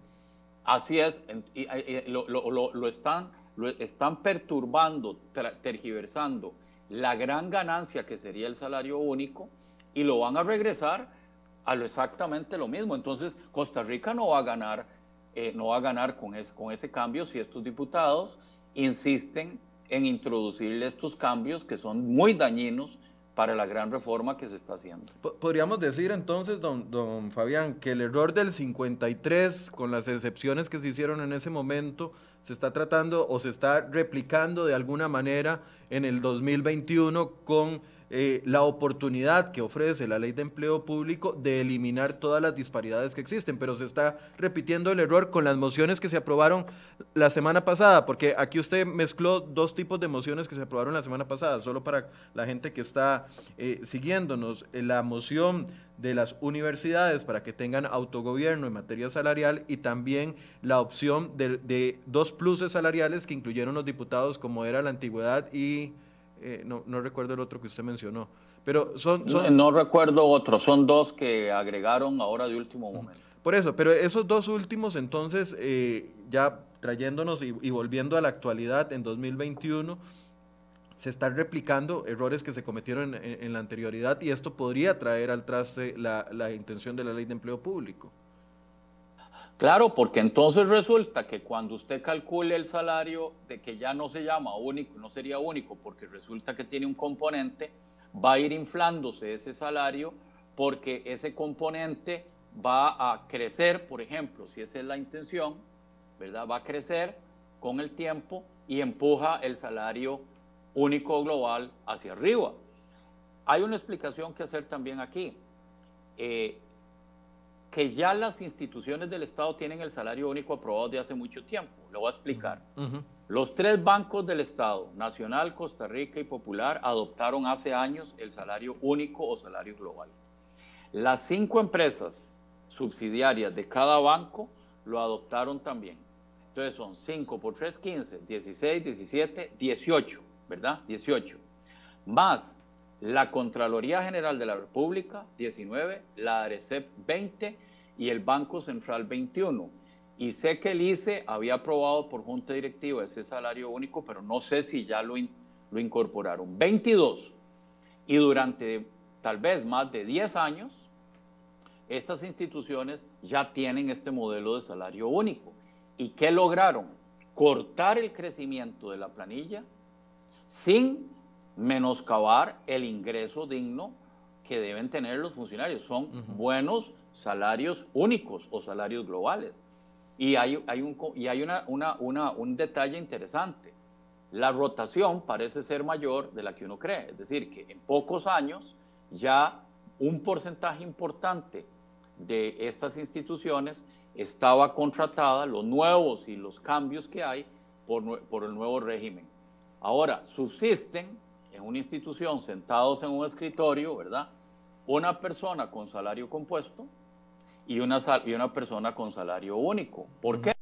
Así es, y, lo, lo, lo, están están perturbando, tergiversando la gran ganancia que sería el salario único y lo van a regresar a lo exactamente lo mismo. Entonces, Costa Rica no va a ganar, eh, no va a ganar con, con ese cambio si estos diputados insisten en introducirle estos cambios que son muy dañinos para la gran reforma que se está haciendo. Podríamos decir entonces, don, don Fabián, que el error del 53, con las excepciones que se hicieron en ese momento, se está tratando o se está replicando de alguna manera en el 2021 con eh, la oportunidad que ofrece la ley de empleo público de eliminar todas las disparidades que existen, pero se está repitiendo el error con las mociones que se aprobaron la semana pasada, porque aquí usted mezcló dos tipos de mociones que se aprobaron la semana pasada, solo para la gente que está eh, siguiéndonos. Eh, la moción de las universidades para que tengan autogobierno en materia salarial y también la opción de, de dos pluses salariales que incluyeron los diputados como era la antigüedad y eh, no, no, recuerdo el otro que usted mencionó. Pero son, No, recuerdo otro, son dos que agregaron ahora de último momento. Por eso, pero esos dos últimos entonces, eh, ya trayéndonos y, volviendo a la actualidad en 2021, se están replicando errores que se cometieron en, la anterioridad y esto podría traer al traste la, la intención de la ley de empleo público. Claro, porque entonces resulta que cuando usted calcule el salario de que ya no se llama único, no sería único, porque resulta que tiene un componente, va a ir inflándose ese salario porque ese componente va a crecer, por ejemplo, si esa es la intención, ¿verdad? Va a crecer con el tiempo y empuja el salario único global hacia arriba. hay una explicación que hacer también aquí. Eh, que ya las instituciones del Estado tienen el salario único aprobado de hace mucho tiempo. Lo voy a explicar. Los tres bancos del Estado, Nacional, Costa Rica y Popular, adoptaron hace años el salario único o salario global. Las cinco empresas subsidiarias de cada banco lo adoptaron también. Entonces son 5 por 3, 15, 16, 17, 18, ¿verdad? 18. Más la Contraloría General de la República, 19, la ARECEP, 20 y el Banco Central, 21. Y sé que el ICE había aprobado por junta directiva ese salario único, pero no sé si ya lo, lo incorporaron. 22. Y durante tal vez más de 10 años, estas instituciones ya tienen este modelo de salario único. ¿Y qué lograron? Cortar el crecimiento de la planilla sin menoscabar el ingreso digno que deben tener los funcionarios. Son buenos salarios únicos o salarios globales. Y hay, hay, un, y hay una, una, un detalle interesante. La rotación parece ser mayor de la que uno cree. Es decir, que en pocos años ya un porcentaje importante de estas instituciones estaba contratada, los nuevos y los cambios que hay por, por el nuevo régimen. Ahora, subsisten en una institución sentados en un escritorio, ¿verdad? Una persona con salario compuesto y una, y una persona con salario único. ¿Por qué?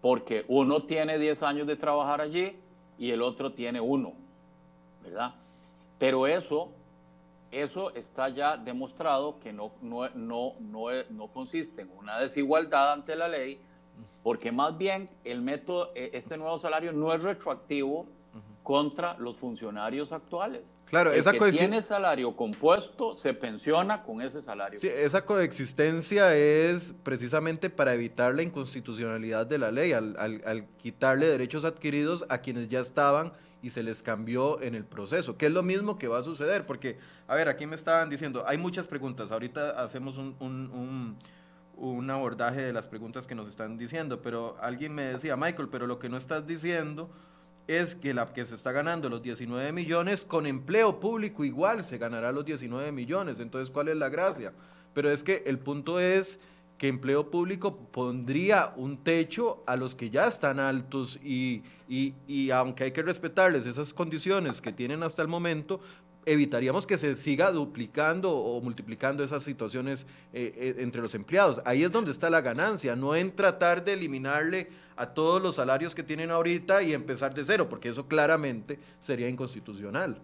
Porque uno tiene 10 años de trabajar allí y el otro tiene uno, ¿verdad? Pero eso, eso está ya demostrado que no, no, no, no, no consiste en una desigualdad ante la ley, porque más bien el método, e, este nuevo salario no es retroactivo contra los funcionarios actuales. Claro, el que tiene salario compuesto se pensiona con ese salario. Sí, esa coexistencia es precisamente para evitar la inconstitucionalidad de la ley, al, quitarle derechos adquiridos a quienes ya estaban y se les cambió en el proceso, que es lo mismo que va a suceder, porque, a ver, aquí me estaban diciendo, hay muchas preguntas, ahorita hacemos un, un, un abordaje de las preguntas que nos están diciendo, pero alguien me decía, Michael, pero lo que no estás diciendo es que la que se está ganando los 19 millones, con empleo público igual se ganará los 19 millones. Entonces, ¿cuál es la gracia? Pero es que el punto es que empleo público pondría un techo a los que ya están altos y, y, y, aunque hay que respetarles esas condiciones que tienen hasta el momento, evitaríamos que se siga duplicando o multiplicando esas situaciones eh, eh, entre los empleados. Ahí es donde está la ganancia, no en tratar de eliminarle a todos los salarios que tienen ahorita y empezar de cero, porque eso claramente sería inconstitucional.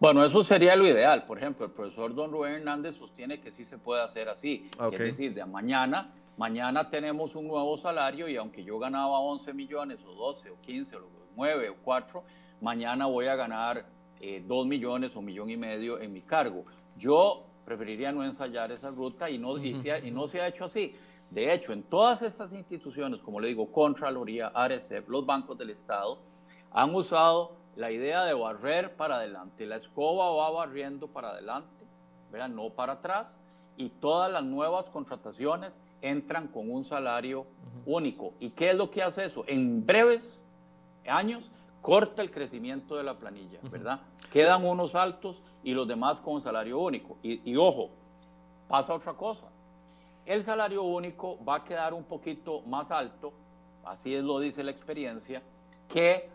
Bueno, eso sería lo ideal. Por ejemplo, el profesor don Rubén Hernández sostiene que sí se puede hacer así. Es decir, de mañana, mañana tenemos un nuevo salario y aunque yo ganaba 11 millones o 12 o 15 o 9 o 4, mañana voy a ganar eh, dos millones o millón y medio en mi cargo. Yo preferiría no ensayar esa ruta y no, y, y no se ha hecho así. De hecho, en todas estas instituciones, como le digo, Contraloría, ARECEP, los bancos del Estado, han usado la idea de barrer para adelante. La escoba va barriendo para adelante, ¿verdad? no para atrás, y todas las nuevas contrataciones entran con un salario único. ¿Y qué es lo que hace eso? En breves años corta el crecimiento de la planilla, ¿verdad? Quedan unos altos y los demás con salario único. Y, ojo, pasa otra cosa. El salario único va a quedar un poquito más alto, así es lo dice la experiencia, que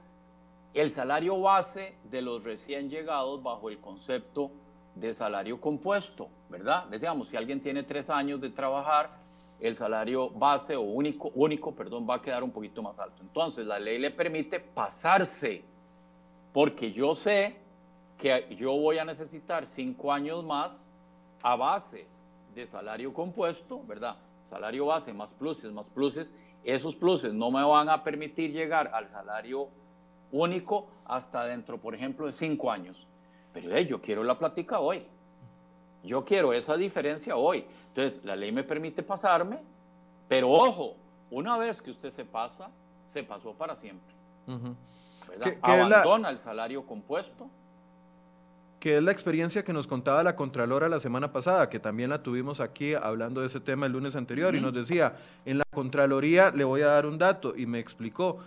el salario base de los recién llegados bajo el concepto de salario compuesto, ¿verdad? Decíamos, si alguien tiene tres años de trabajar, el salario base o único, único, perdón, va a quedar un poquito más alto. Entonces, la ley le permite pasarse, porque yo sé que yo voy a necesitar cinco años más a base de salario compuesto, ¿verdad? Salario base más pluses, más pluses. Esos pluses no me van a permitir llegar al salario único hasta dentro, por ejemplo, de cinco años. Pero yo quiero la plática hoy. Yo quiero esa diferencia hoy. Entonces, la ley me permite pasarme, pero ojo, una vez que usted se pasa, se pasó para siempre. Abandona el salario compuesto. Que es la experiencia que nos contaba la Contralora la semana pasada, que también la tuvimos aquí hablando de ese tema el lunes anterior, y nos decía, en la Contraloría le voy a dar un dato, y me explicó,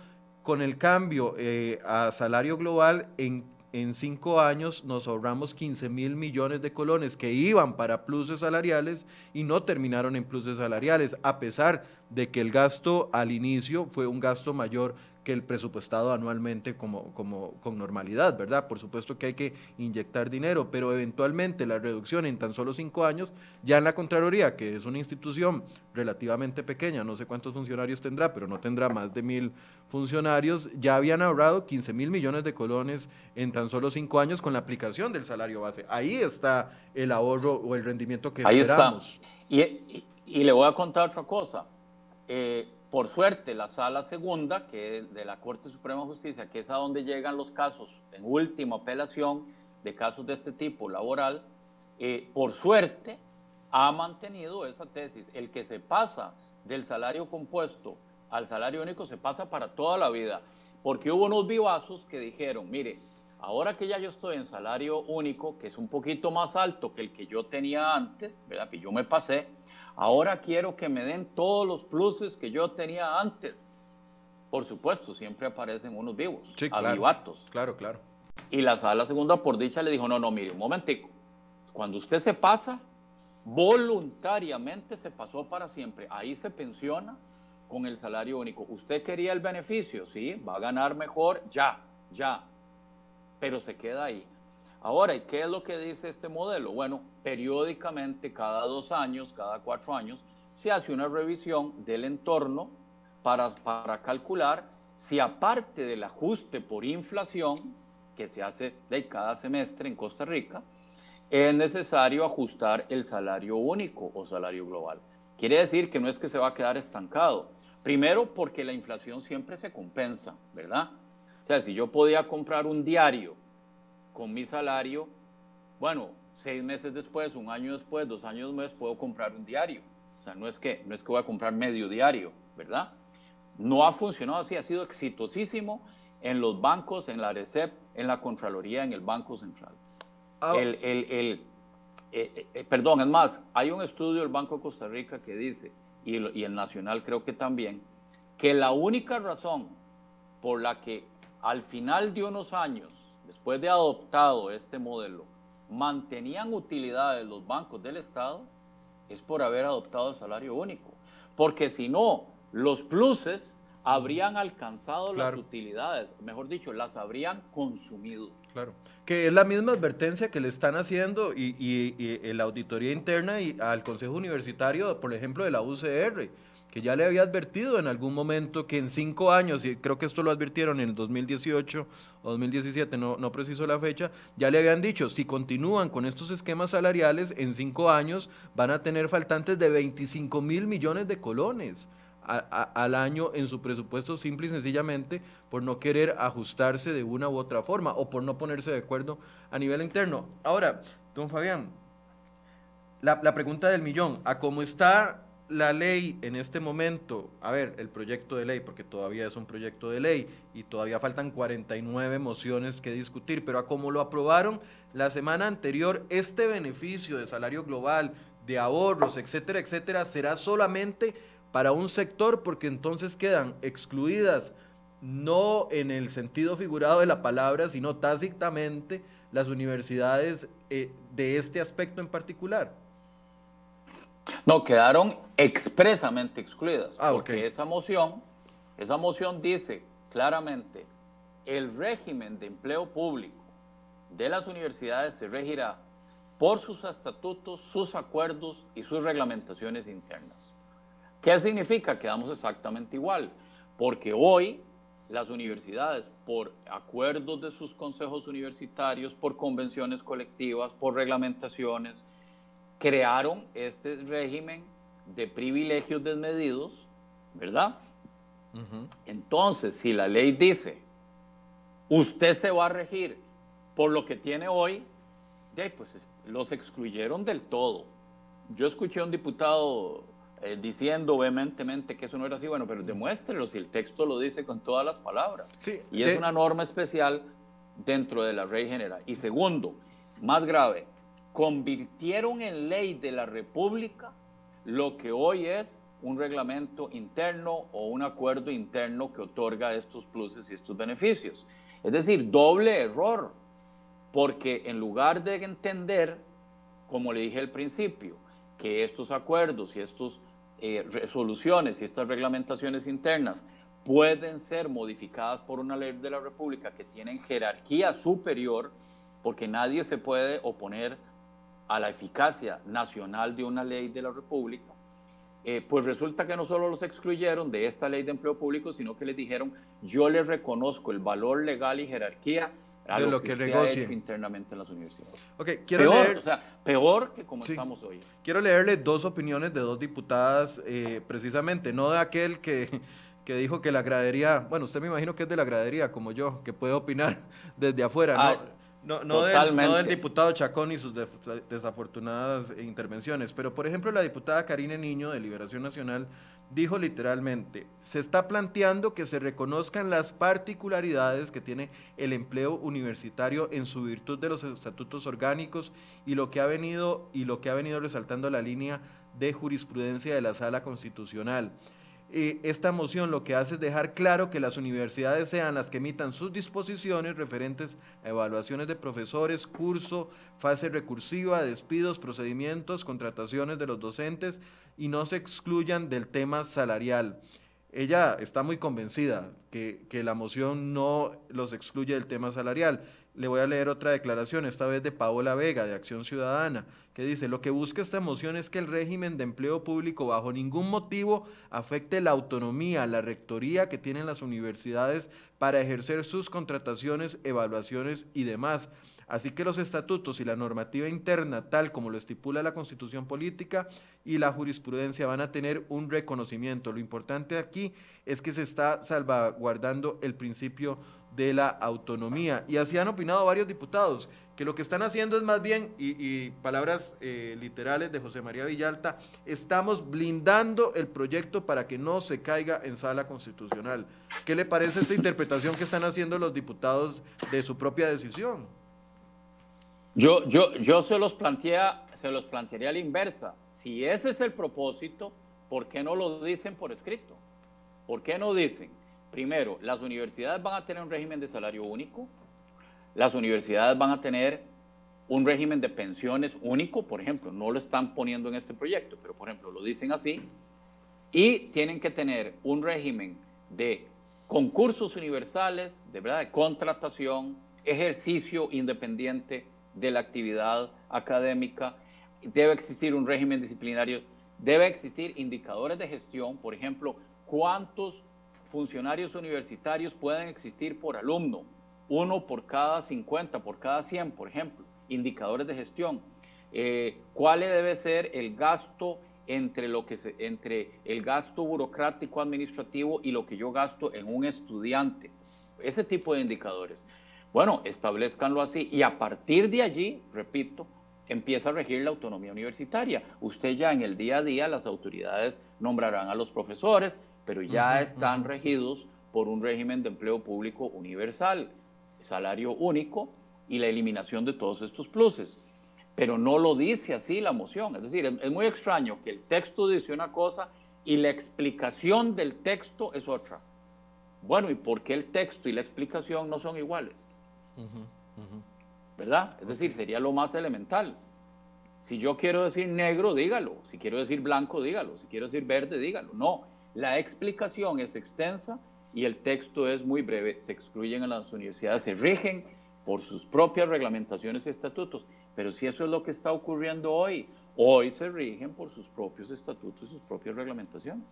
con el cambio eh, a salario global, en en cinco años nos ahorramos 15 mil millones de colones que iban para pluses salariales y no terminaron en pluses salariales, a pesar de que el gasto al inicio fue un gasto mayor que el presupuestado anualmente como, como, con normalidad, ¿verdad? Por supuesto que hay que inyectar dinero, pero eventualmente la reducción en tan solo cinco años, ya en la Contraloría, que es una institución relativamente pequeña, no sé cuántos funcionarios tendrá, pero no tendrá más de mil funcionarios, ya habían ahorrado 15 mil millones de colones en tan solo cinco años con la aplicación del salario base. Ahí está el ahorro o el rendimiento que Ahí esperamos. Está. Y, y, le voy a contar otra cosa. Eh, por suerte, la sala segunda, que es de la Corte Suprema de Justicia, que es a donde llegan los casos en última apelación de casos de este tipo laboral, eh, por suerte ha mantenido esa tesis. El que se pasa del salario compuesto al salario único se pasa para toda la vida, porque hubo unos vivazos que dijeron, mire, ahora que ya yo estoy en salario único, que es un poquito más alto que el que yo tenía antes, ¿verdad? que yo me pasé, Ahora quiero que me den todos los pluses que yo tenía antes. Por supuesto, siempre aparecen unos vivos, sí, claro, Claro, claro. Y la sala segunda, por dicha, le dijo, no, no, mire, un momentico. Cuando usted se pasa, voluntariamente se pasó para siempre. Ahí se pensiona con el salario único. Usted quería el beneficio, sí, va a ganar mejor, ya, ya. Pero se queda ahí. Ahora, ¿y qué es lo que dice este modelo? Bueno, periódicamente, cada dos años, cada cuatro años, se hace una revisión del entorno para, para calcular si aparte del ajuste por inflación, que se hace de cada semestre en Costa Rica, es necesario ajustar el salario único o salario global. Quiere decir que no es que se va a quedar estancado. Primero, porque la inflación siempre se compensa, ¿verdad? O sea, si yo podía comprar un diario con mi salario, bueno, seis meses después, un año después, dos años después, puedo comprar un diario. O sea, no es que, no es que voy a comprar medio diario, ¿verdad? No ha funcionado así, ha sido exitosísimo en los bancos, en la RECEP, en la Contraloría, en el Banco Central. Ah. El, el, el eh, eh, perdón, es más, hay un estudio del Banco de Costa Rica que dice, y, y el Nacional creo que también, que la única razón por la que al final de unos años después de adoptado este modelo, mantenían utilidades los bancos del Estado, es por haber adoptado el salario único. Porque si no, los pluses habrían alcanzado las utilidades, mejor dicho, las habrían consumido. Claro, que es la misma advertencia que le están haciendo y, y la auditoría interna y al Consejo Universitario, por ejemplo, de la UCR que ya le había advertido en algún momento que en cinco años, y creo que esto lo advirtieron en el 2018 o 2017, no, no preciso la fecha, ya le habían dicho, si continúan con estos esquemas salariales, en cinco años van a tener faltantes de 25 mil millones de colones al año en su presupuesto, simple y sencillamente por no querer ajustarse de una u otra forma o por no ponerse de acuerdo a nivel interno. Ahora, don Fabián, la pregunta del millón, a cómo está la ley en este momento, a ver, el proyecto de ley, porque todavía es un proyecto de ley y todavía faltan 49 mociones que discutir, pero a como lo aprobaron la semana anterior, este beneficio de salario global, de ahorros, etcétera, etcétera, será solamente para un sector porque entonces quedan excluidas no en el sentido figurado de la palabra, sino tácitamente las universidades eh, de este aspecto en particular. No, quedaron expresamente excluidas, ah, porque esa moción, esa moción dice claramente, el régimen de empleo público de las universidades se regirá por sus estatutos, sus acuerdos y sus reglamentaciones internas. ¿Qué significa? Quedamos exactamente igual, porque hoy las universidades, por acuerdos de sus consejos universitarios, por convenciones colectivas, por reglamentaciones, crearon este régimen de privilegios desmedidos, ¿verdad? Entonces, si la ley dice, usted se va a regir por lo que tiene hoy, pues los excluyeron del todo. Yo escuché a un diputado eh, diciendo vehementemente que eso no era así, bueno, pero demuéstrelo si el texto lo dice con todas las palabras. y es una norma especial dentro de la ley general. Y segundo, más grave, convirtieron en ley de la República lo que hoy es un reglamento interno o un acuerdo interno que otorga estos pluses y estos beneficios. Es decir, doble error. porque en lugar de entender, como le dije al principio, que estos acuerdos y estas eh, resoluciones y estas reglamentaciones internas pueden ser modificadas por una ley de la República que tienen jerarquía superior, porque nadie se puede oponer a la eficacia nacional de una ley de la República, eh, pues resulta que no solo los excluyeron de esta ley de empleo público, sino que les dijeron, yo les reconozco el valor legal y jerarquía a lo, que, ha hecho internamente en las universidades. Okay, quiero peor, o sea, peor que como estamos hoy. Quiero leerle dos opiniones de dos diputadas, eh, precisamente, no de aquel que, que dijo que la gradería, bueno, usted me imagino que es de la gradería, como yo, que puede opinar desde afuera, ¿no? Ah, no, no, del, diputado Chacón y sus desafortunadas intervenciones, pero por ejemplo la diputada Karine Niño de Liberación Nacional dijo literalmente, se está planteando que se reconozcan las particularidades que tiene el empleo universitario en su virtud de los estatutos orgánicos y lo que ha venido y lo que ha venido resaltando la línea de jurisprudencia de la Sala Constitucional. Eh, esta moción lo que hace es dejar claro que las universidades sean las que emitan sus disposiciones referentes a evaluaciones de profesores, curso, fase recursiva, despidos, procedimientos, contrataciones de los docentes y no se excluyan del tema salarial. Ella está muy convencida que, que la moción no los excluye del tema salarial. Le voy a leer otra declaración, esta vez de Paola Vega, de Acción Ciudadana, que dice, lo que busca esta moción es que el régimen de empleo público bajo ningún motivo afecte la autonomía, la rectoría que tienen las universidades para ejercer sus contrataciones, evaluaciones y demás. Así que los estatutos y la normativa interna, tal como lo estipula la constitución política y la jurisprudencia, van a tener un reconocimiento. Lo importante aquí es que se está salvaguardando el principio de la autonomía. Y así han opinado varios diputados, que lo que están haciendo es más bien, y, palabras eh, literales de José María Villalta, estamos blindando el proyecto para que no se caiga en sala constitucional. ¿Qué le parece esta interpretación que están haciendo los diputados de su propia decisión? Yo, yo, yo se los plantea, se los plantearía a la inversa. Si ese es el propósito, ¿por qué no lo dicen por escrito? ¿Por qué no dicen? Primero, las universidades van a tener un régimen de salario único, las universidades van a tener un régimen de pensiones único, por ejemplo, no lo están poniendo en este proyecto, pero por ejemplo lo dicen así, y tienen que tener un régimen de concursos universales, de verdad, de contratación, ejercicio independiente de la actividad académica, debe existir un régimen disciplinario, debe existir indicadores de gestión, por ejemplo, cuántos funcionarios universitarios pueden existir por alumno, uno por cada 50, por cada 100, por ejemplo, indicadores de gestión. Eh, ¿Cuál debe ser el gasto entre, lo que se, entre el gasto burocrático administrativo y lo que yo gasto en un estudiante? Ese tipo de indicadores. Bueno, establezcanlo así y a partir de allí, repito, empieza a regir la autonomía universitaria. Usted ya en el día a día, las autoridades nombrarán a los profesores, pero ya están regidos por un régimen de empleo público universal, salario único y la eliminación de todos estos pluses. Pero no lo dice así la moción. Es decir, es, muy extraño que el texto dice una cosa y la explicación del texto es otra. Bueno, ¿y por qué el texto y la explicación no son iguales? ¿Verdad? Es decir, sería lo más elemental. Si yo quiero decir negro, dígalo. Si quiero decir blanco, dígalo. Si quiero decir verde, dígalo. No, la explicación es extensa y el texto es muy breve. Se excluyen a las universidades, se rigen por sus propias reglamentaciones y estatutos. Pero si eso es lo que está ocurriendo hoy, hoy se rigen por sus propios estatutos y sus propias reglamentaciones.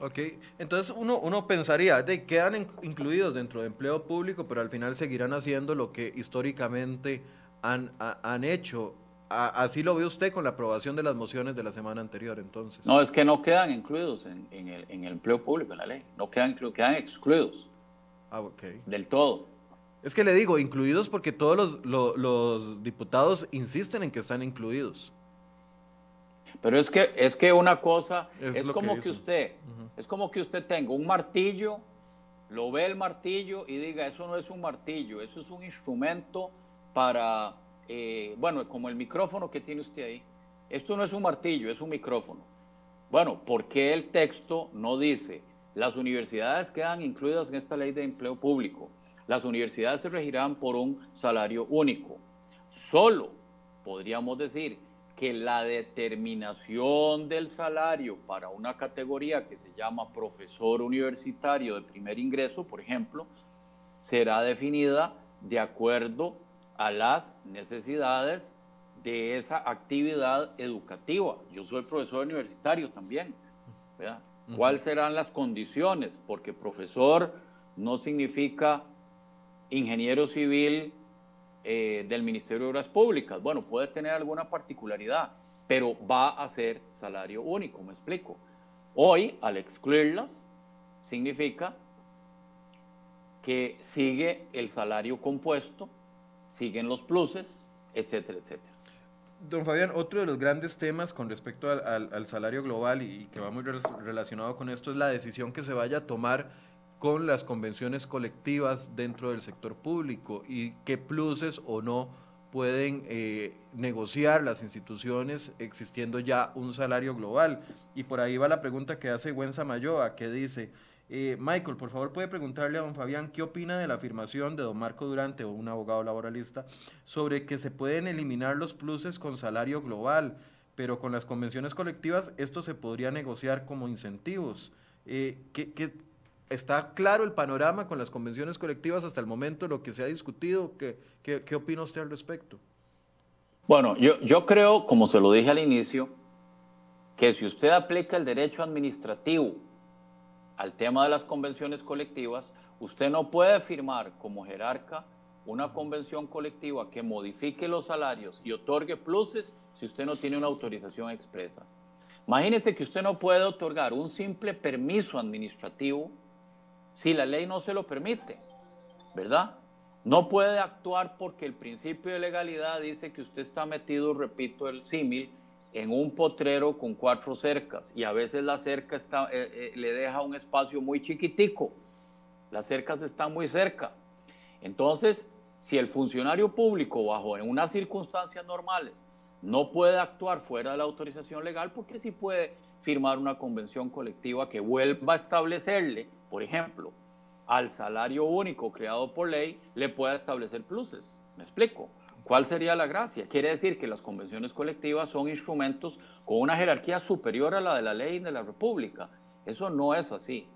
Ok, entonces uno, uno pensaría, de quedan incluidos dentro de empleo público, pero al final seguirán haciendo lo que históricamente han, han hecho así lo ve usted con la aprobación de las mociones de la semana anterior, entonces. No, es que no quedan incluidos en, el, empleo público, en la ley. No quedan incluidos, quedan excluidos. Ah, ok. Del todo. Es que le digo, incluidos porque todos los, diputados insisten en que están incluidos. Pero es que, es que una cosa, es, como que, usted, es como que usted tenga un martillo, lo ve el martillo y diga, eso no es un martillo, eso es un instrumento para eh, bueno, como el micrófono que tiene usted ahí, esto no es un martillo, es un micrófono. Bueno, ¿por qué el texto no dice las universidades quedan incluidas en esta ley de empleo público? Las universidades se regirán por un salario único. Solo podríamos decir que la determinación del salario para una categoría que se llama profesor universitario de primer ingreso, por ejemplo, será definida de acuerdo a las necesidades de esa actividad educativa. Yo soy profesor universitario también. ¿Cuáles serán las condiciones? Porque profesor no significa ingeniero civil eh, del Ministerio de Obras Públicas. Bueno, puede tener alguna particularidad, pero va a ser salario único, me explico. Hoy, al excluirlas, significa que sigue el salario compuesto, siguen los pluses, etcétera, etcétera. Don Fabián, otro de los grandes temas con respecto al, salario global y, que va muy relacionado con esto es la decisión que se vaya a tomar con las convenciones colectivas dentro del sector público y qué pluses o no pueden eh, negociar las instituciones existiendo ya un salario global. Y por ahí va la pregunta que hace Gwen Samayoa, que dice, eh, Michael, por favor, puede preguntarle a don Fabián qué opina de la afirmación de don Marco Durante, un abogado laboralista, sobre que se pueden eliminar los pluses con salario global, pero con las convenciones colectivas esto se podría negociar como incentivos. Eh, ¿qué, está claro el panorama con las convenciones colectivas hasta el momento, lo que se ha discutido? ¿Qué, qué, opina usted al respecto? Bueno, yo, yo creo, como se lo dije al inicio, que si usted aplica el derecho administrativo, al tema de las convenciones colectivas, usted no puede firmar como jerarca una convención colectiva que modifique los salarios y otorgue pluses si usted no tiene una autorización expresa. Imagínese que usted no puede otorgar un simple permiso administrativo si la ley no se lo permite, ¿verdad? No puede actuar porque el principio de legalidad dice que usted está metido, repito el símil, en un potrero con cuatro cercas y a veces la cerca eh, eh, le deja un espacio muy chiquitico. Las cercas están muy cerca. Entonces, si el funcionario público bajo en unas circunstancias normales no puede actuar fuera de la autorización legal, porque sí puede firmar una convención colectiva que vuelva a establecerle, por ejemplo, al salario único creado por ley, le pueda establecer pluses. ¿Me explico? ¿Cuál sería la gracia? Quiere decir que las convenciones colectivas son instrumentos con una jerarquía superior a la de la ley de la República. Eso no es así.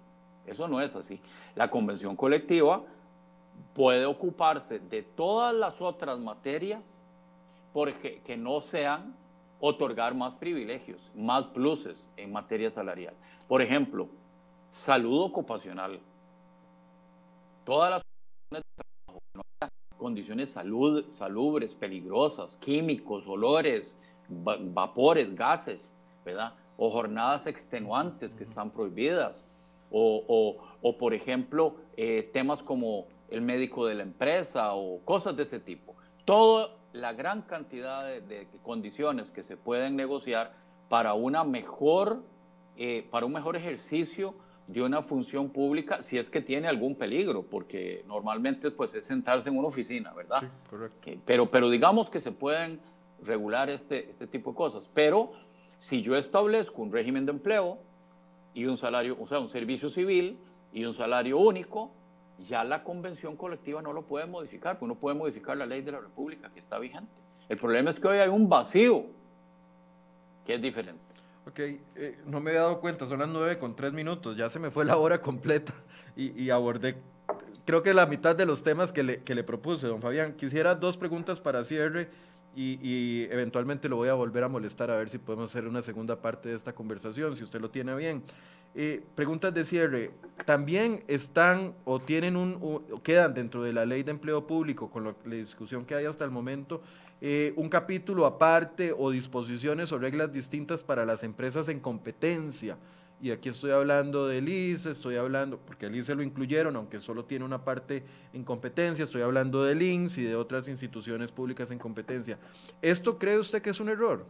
Eso no es así. La convención colectiva puede ocuparse de todas las otras materias porque que no sean otorgar más privilegios, más pluses en materia salarial. Por ejemplo, salud ocupacional. Todas las condiciones salud, salubres, peligrosas, químicos, olores, vapores, gases, ¿verdad? O jornadas extenuantes que están prohibidas, o, por ejemplo, eh, temas como el médico de la empresa o cosas de ese tipo. Toda la gran cantidad de, condiciones que se pueden negociar para una mejor, eh, para un mejor ejercicio de una función pública si es que tiene algún peligro, porque normalmente pues es sentarse en una oficina, ¿verdad? Sí, correcto. Pero, pero digamos que se pueden regular este, este tipo de cosas. Pero si yo establezco un régimen de empleo y un salario, o sea, un servicio civil y un salario único, ya la convención colectiva no lo puede modificar, porque no puede modificar la ley de la República que está vigente. El problema es que hoy hay un vacío que es diferente. Ok, eh, no me he dado cuenta, son las nueve con tres minutos, ya se me fue la hora completa y, abordé creo que la mitad de los temas que le, propuse, don Fabián. Quisiera dos preguntas para cierre y, y, eventualmente lo voy a volver a molestar a ver si podemos hacer una segunda parte de esta conversación, si usted lo tiene bien. Eh, preguntas de cierre. ¿También están o tienen un, o quedan dentro de la ley de empleo público, con la discusión que hay hasta el momento, eh, un capítulo aparte o disposiciones o reglas distintas para las empresas en competencia. Y aquí estoy hablando del ICE, estoy hablando, porque el ICE lo incluyeron, aunque solo tiene una parte en competencia, estoy hablando del INS y de otras instituciones públicas en competencia. ¿Esto cree usted que es un error?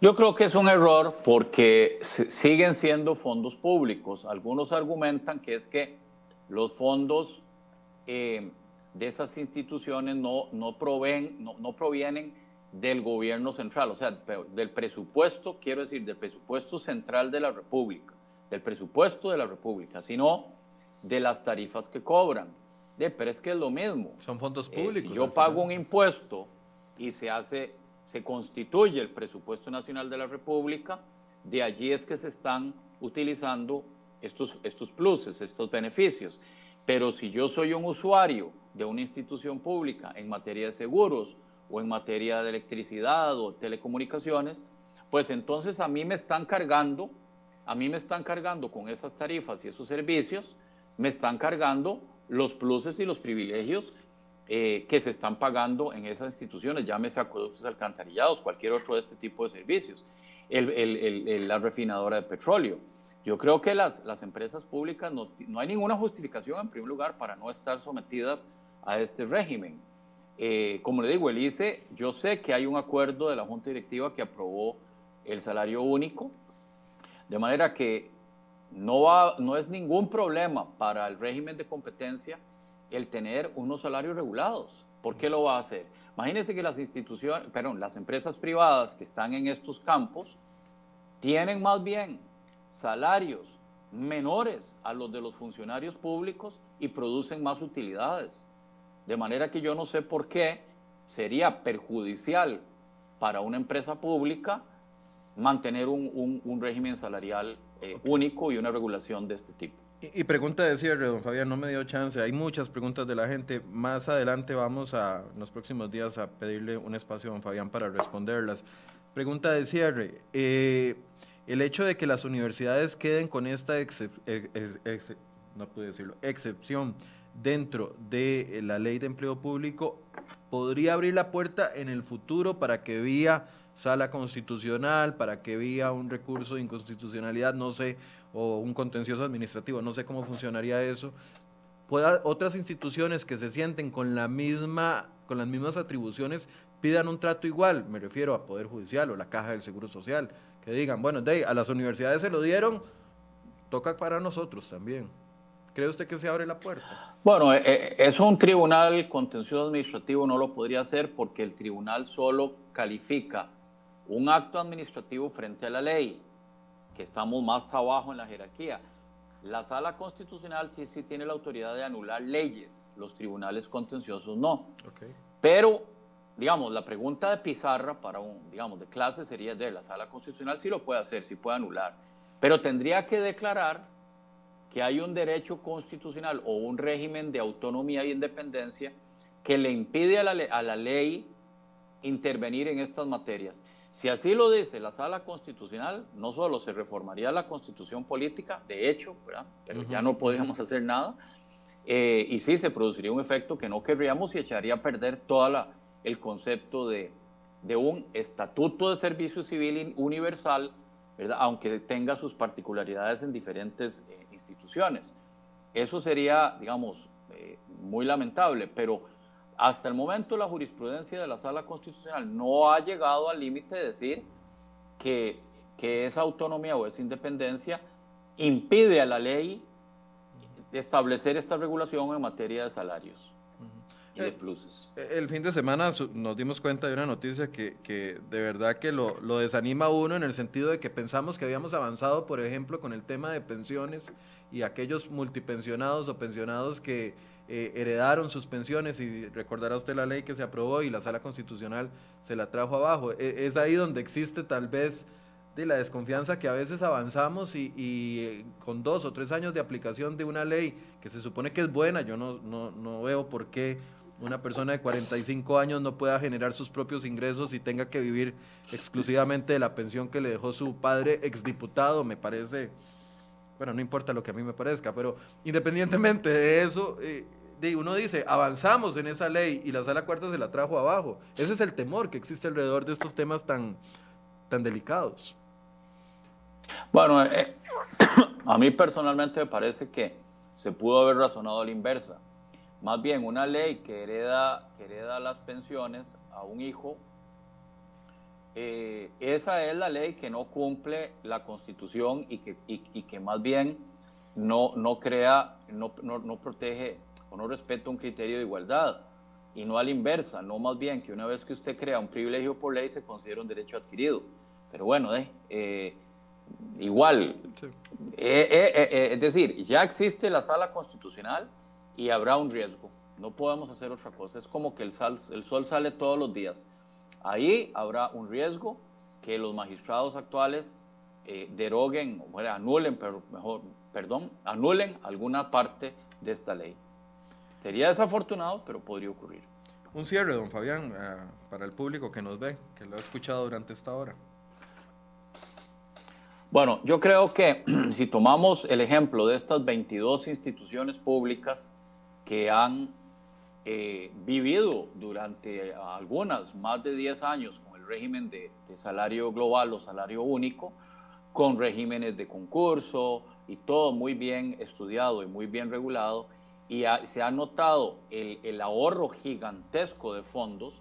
Yo creo que es un error porque siguen siendo fondos públicos. Algunos argumentan que es que los fondos eh, de esas instituciones no, no, proveen, no, no, provienen del gobierno central, o sea, del presupuesto, quiero decir, del presupuesto central de la República, del presupuesto de la República, sino de las tarifas que cobran. De, pero es que es lo mismo. Son fondos públicos. si yo pago un impuesto y se hace, se constituye el presupuesto nacional de la República, de allí es que se están utilizando estos, estos pluses, estos beneficios. Pero si yo soy un usuario de una institución pública en materia de seguros o en materia de electricidad o telecomunicaciones, pues entonces a mí me están cargando, a mí me están cargando con esas tarifas y esos servicios, me están cargando los pluses y los privilegios eh, que se están pagando en esas instituciones, llámese acueductos alcantarillados, cualquier otro de este tipo de servicios, la refinadora de petróleo. Yo creo que las, las empresas públicas no, no, hay ninguna justificación, en primer lugar, para no estar sometidas a este régimen. Eh, como le digo, el ICE, yo sé que hay un acuerdo de la Junta Directiva que aprobó el salario único, de manera que no, va, no es ningún problema para el régimen de competencia el tener unos salarios regulados. ¿Por qué lo va a hacer? Imagínense que las instituciones, perdón, las empresas privadas que están en estos campos tienen más bien salarios menores a los de los funcionarios públicos y producen más utilidades. De manera que yo no sé por qué sería perjudicial para una empresa pública mantener un, régimen salarial eh, único y una regulación de este tipo. Y, pregunta de cierre, don Fabián, no me dio chance. Hay muchas preguntas de la gente. Más adelante vamos a, en los próximos días, a pedirle un espacio a don Fabián para responderlas. Pregunta de cierre. Eh, el hecho de que las universidades queden con esta no pude decirlo, excepción dentro de la ley de empleo público podría abrir la puerta en el futuro para que vía sala constitucional, para que vía un recurso de inconstitucionalidad, no sé, o un contencioso administrativo, no sé cómo funcionaría eso, pueda otras instituciones que se sienten con la misma con las mismas atribuciones pidan un trato igual, me refiero a Poder Judicial o la Caja del Seguro Social, que digan, bueno, de a las universidades se lo dieron, toca para nosotros también. ¿Cree usted que se abre la puerta? Bueno, eh, eh, eso un tribunal contencioso administrativo no lo podría hacer porque el tribunal solo califica un acto administrativo frente a la ley, que estamos más abajo en la jerarquía. La sala constitucional sí, sí tiene la autoridad de anular leyes, los tribunales contenciosos no. Pero digamos, la pregunta de pizarra para un, digamos, de clase sería de la sala constitucional, sí lo puede hacer, sí puede anular, pero tendría que declarar que hay un derecho constitucional o un régimen de autonomía y independencia que le impide a la, a la ley intervenir en estas materias. Si así lo dice la sala constitucional, no solo se reformaría la constitución política, de hecho, ¿verdad? pero ya no podríamos hacer nada, eh, y sí se produciría un efecto que no querríamos y echaría a perder toda la, el concepto de, un estatuto de servicio civil universal, ¿verdad? aunque tenga sus particularidades en diferentes eh, instituciones. Eso sería, digamos, eh, muy lamentable, pero hasta el momento la jurisprudencia de la Sala Constitucional no ha llegado al límite de decir que, que esa autonomía o esa independencia impide a la ley establecer esta regulación en materia de salarios de pluses. Eh, el fin de semana nos dimos cuenta de una noticia que, de verdad que lo, desanima a uno en el sentido de que pensamos que habíamos avanzado, por ejemplo, con el tema de pensiones y aquellos multipensionados o pensionados que eh, heredaron sus pensiones y recordará usted la ley que se aprobó y la sala constitucional se la trajo abajo. E, es ahí donde existe tal vez de la desconfianza que a veces avanzamos y, eh, con dos o tres años de aplicación de una ley que se supone que es buena, yo no, no, no veo por qué una persona de 45 años no pueda generar sus propios ingresos y tenga que vivir exclusivamente de la pensión que le dejó su padre exdiputado, me parece, bueno, no importa lo que a mí me parezca, pero independientemente de eso, eh, uno dice, avanzamos en esa ley y la sala cuarta se la trajo abajo. Ese es el temor que existe alrededor de estos temas tan, tan delicados. Bueno, eh, a mí personalmente me parece que se pudo haber razonado a la inversa más bien, una ley que hereda, que hereda las pensiones a un hijo, eh, esa es la ley que no cumple la constitución y que, y, que más bien no, no crea, no, no, protege o no respeta un criterio de igualdad y no a la inversa, no más bien que una vez que usted crea un privilegio por ley se considera un derecho adquirido. Pero bueno, eh, eh igual, es decir, ya existe la sala constitucional y habrá un riesgo. No podemos hacer otra cosa. Es como que el, el sol sale todos los días. Ahí habrá un riesgo que los magistrados actuales eh, deroguen, o anulen, pero mejor, perdón, anulen alguna parte de esta ley. Sería desafortunado, pero podría ocurrir. Un cierre, don Fabián, eh, para el público que nos ve, que lo ha escuchado durante esta hora. Bueno, yo creo que si tomamos el ejemplo de estas 22 instituciones públicas que han eh, vivido durante algunas más de 10 años con el régimen de, salario global o salario único, con regímenes de concurso y todo muy bien estudiado y muy bien regulado, y se ha notado el, el ahorro gigantesco de fondos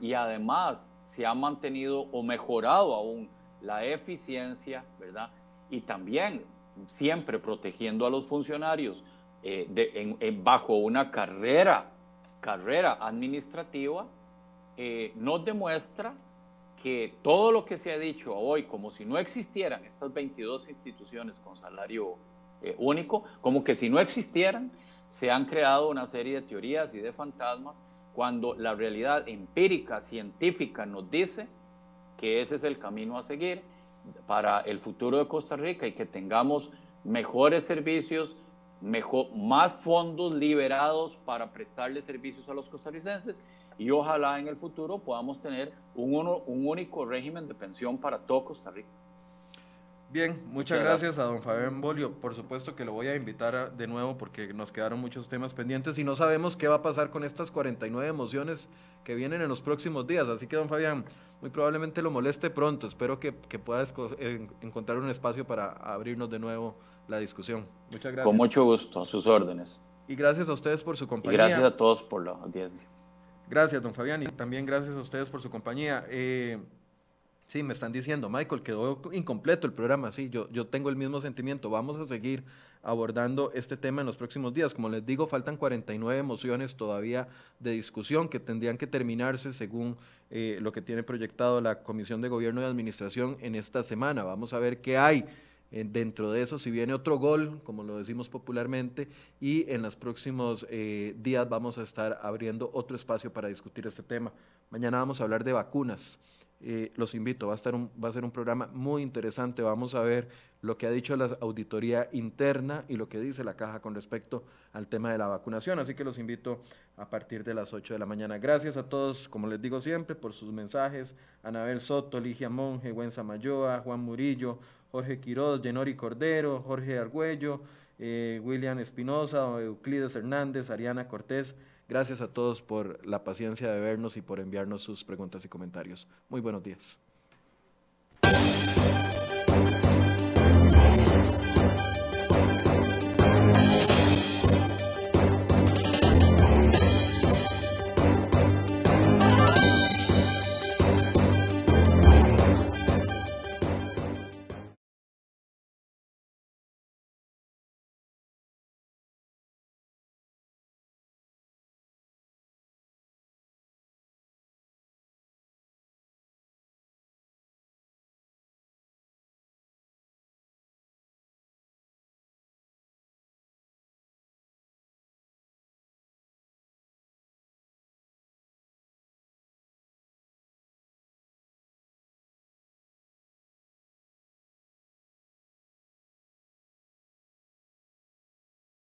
y además se ha mantenido o mejorado aún la eficiencia, ¿verdad? Y también siempre protegiendo a los funcionarios eh, bajo una carrera, carrera administrativa, eh, nos demuestra que todo lo que se ha dicho hoy, como si no existieran estas 22 instituciones con salario eh, único, como que si no existieran, se han creado una serie de teorías y de fantasmas cuando la realidad empírica, científica nos dice que ese es el camino a seguir para el futuro de Costa Rica y que tengamos mejores servicios, mejor, más fondos liberados para prestarle servicios a los costarricenses y ojalá en el futuro podamos tener un, un único régimen de pensión para todo Costa Rica. Bien, muchas, gracias, a don Fabián Bolio. Por supuesto que lo voy a invitar de nuevo porque nos quedaron muchos temas pendientes y no sabemos qué va a pasar con estas 49 emociones que vienen en los próximos días. Así que, don Fabián, muy probablemente lo moleste pronto. Espero que, que puedas encontrar un espacio para abrirnos de nuevo la discusión. Muchas gracias. Con mucho gusto, a sus órdenes. Y gracias a ustedes por su compañía. Y gracias a todos por la audiencia. Gracias, don Fabián, y también gracias a ustedes por su compañía. Eh, Sí, me están diciendo, Michael, quedó incompleto el programa. Sí, yo, yo tengo el mismo sentimiento. Vamos a seguir abordando este tema en los próximos días. Como les digo, faltan 49 mociones todavía de discusión que tendrían que terminarse según eh, lo que tiene proyectado la Comisión de Gobierno y Administración en esta semana. Vamos a ver qué hay dentro de eso, si viene otro gol, como lo decimos popularmente, y en los próximos eh, días vamos a estar abriendo otro espacio para discutir este tema. Mañana vamos a hablar de vacunas. Eh, los invito, va a, estar va a ser un programa muy interesante, vamos a ver lo que ha dicho la auditoría interna y lo que dice la caja con respecto al tema de la vacunación, así que los invito a partir de las 8 de la mañana. Gracias a todos, como les digo siempre, por sus mensajes, Anabel Soto, Ligia Monge, Gwen Samayoa, Juan Murillo, Jorge Quiroz, Genori Cordero, Jorge Argüello, eh, William Espinosa, Euclides Hernández, Ariana Cortés, Gracias a todos por la paciencia de vernos y por enviarnos sus preguntas y comentarios. Muy buenos días.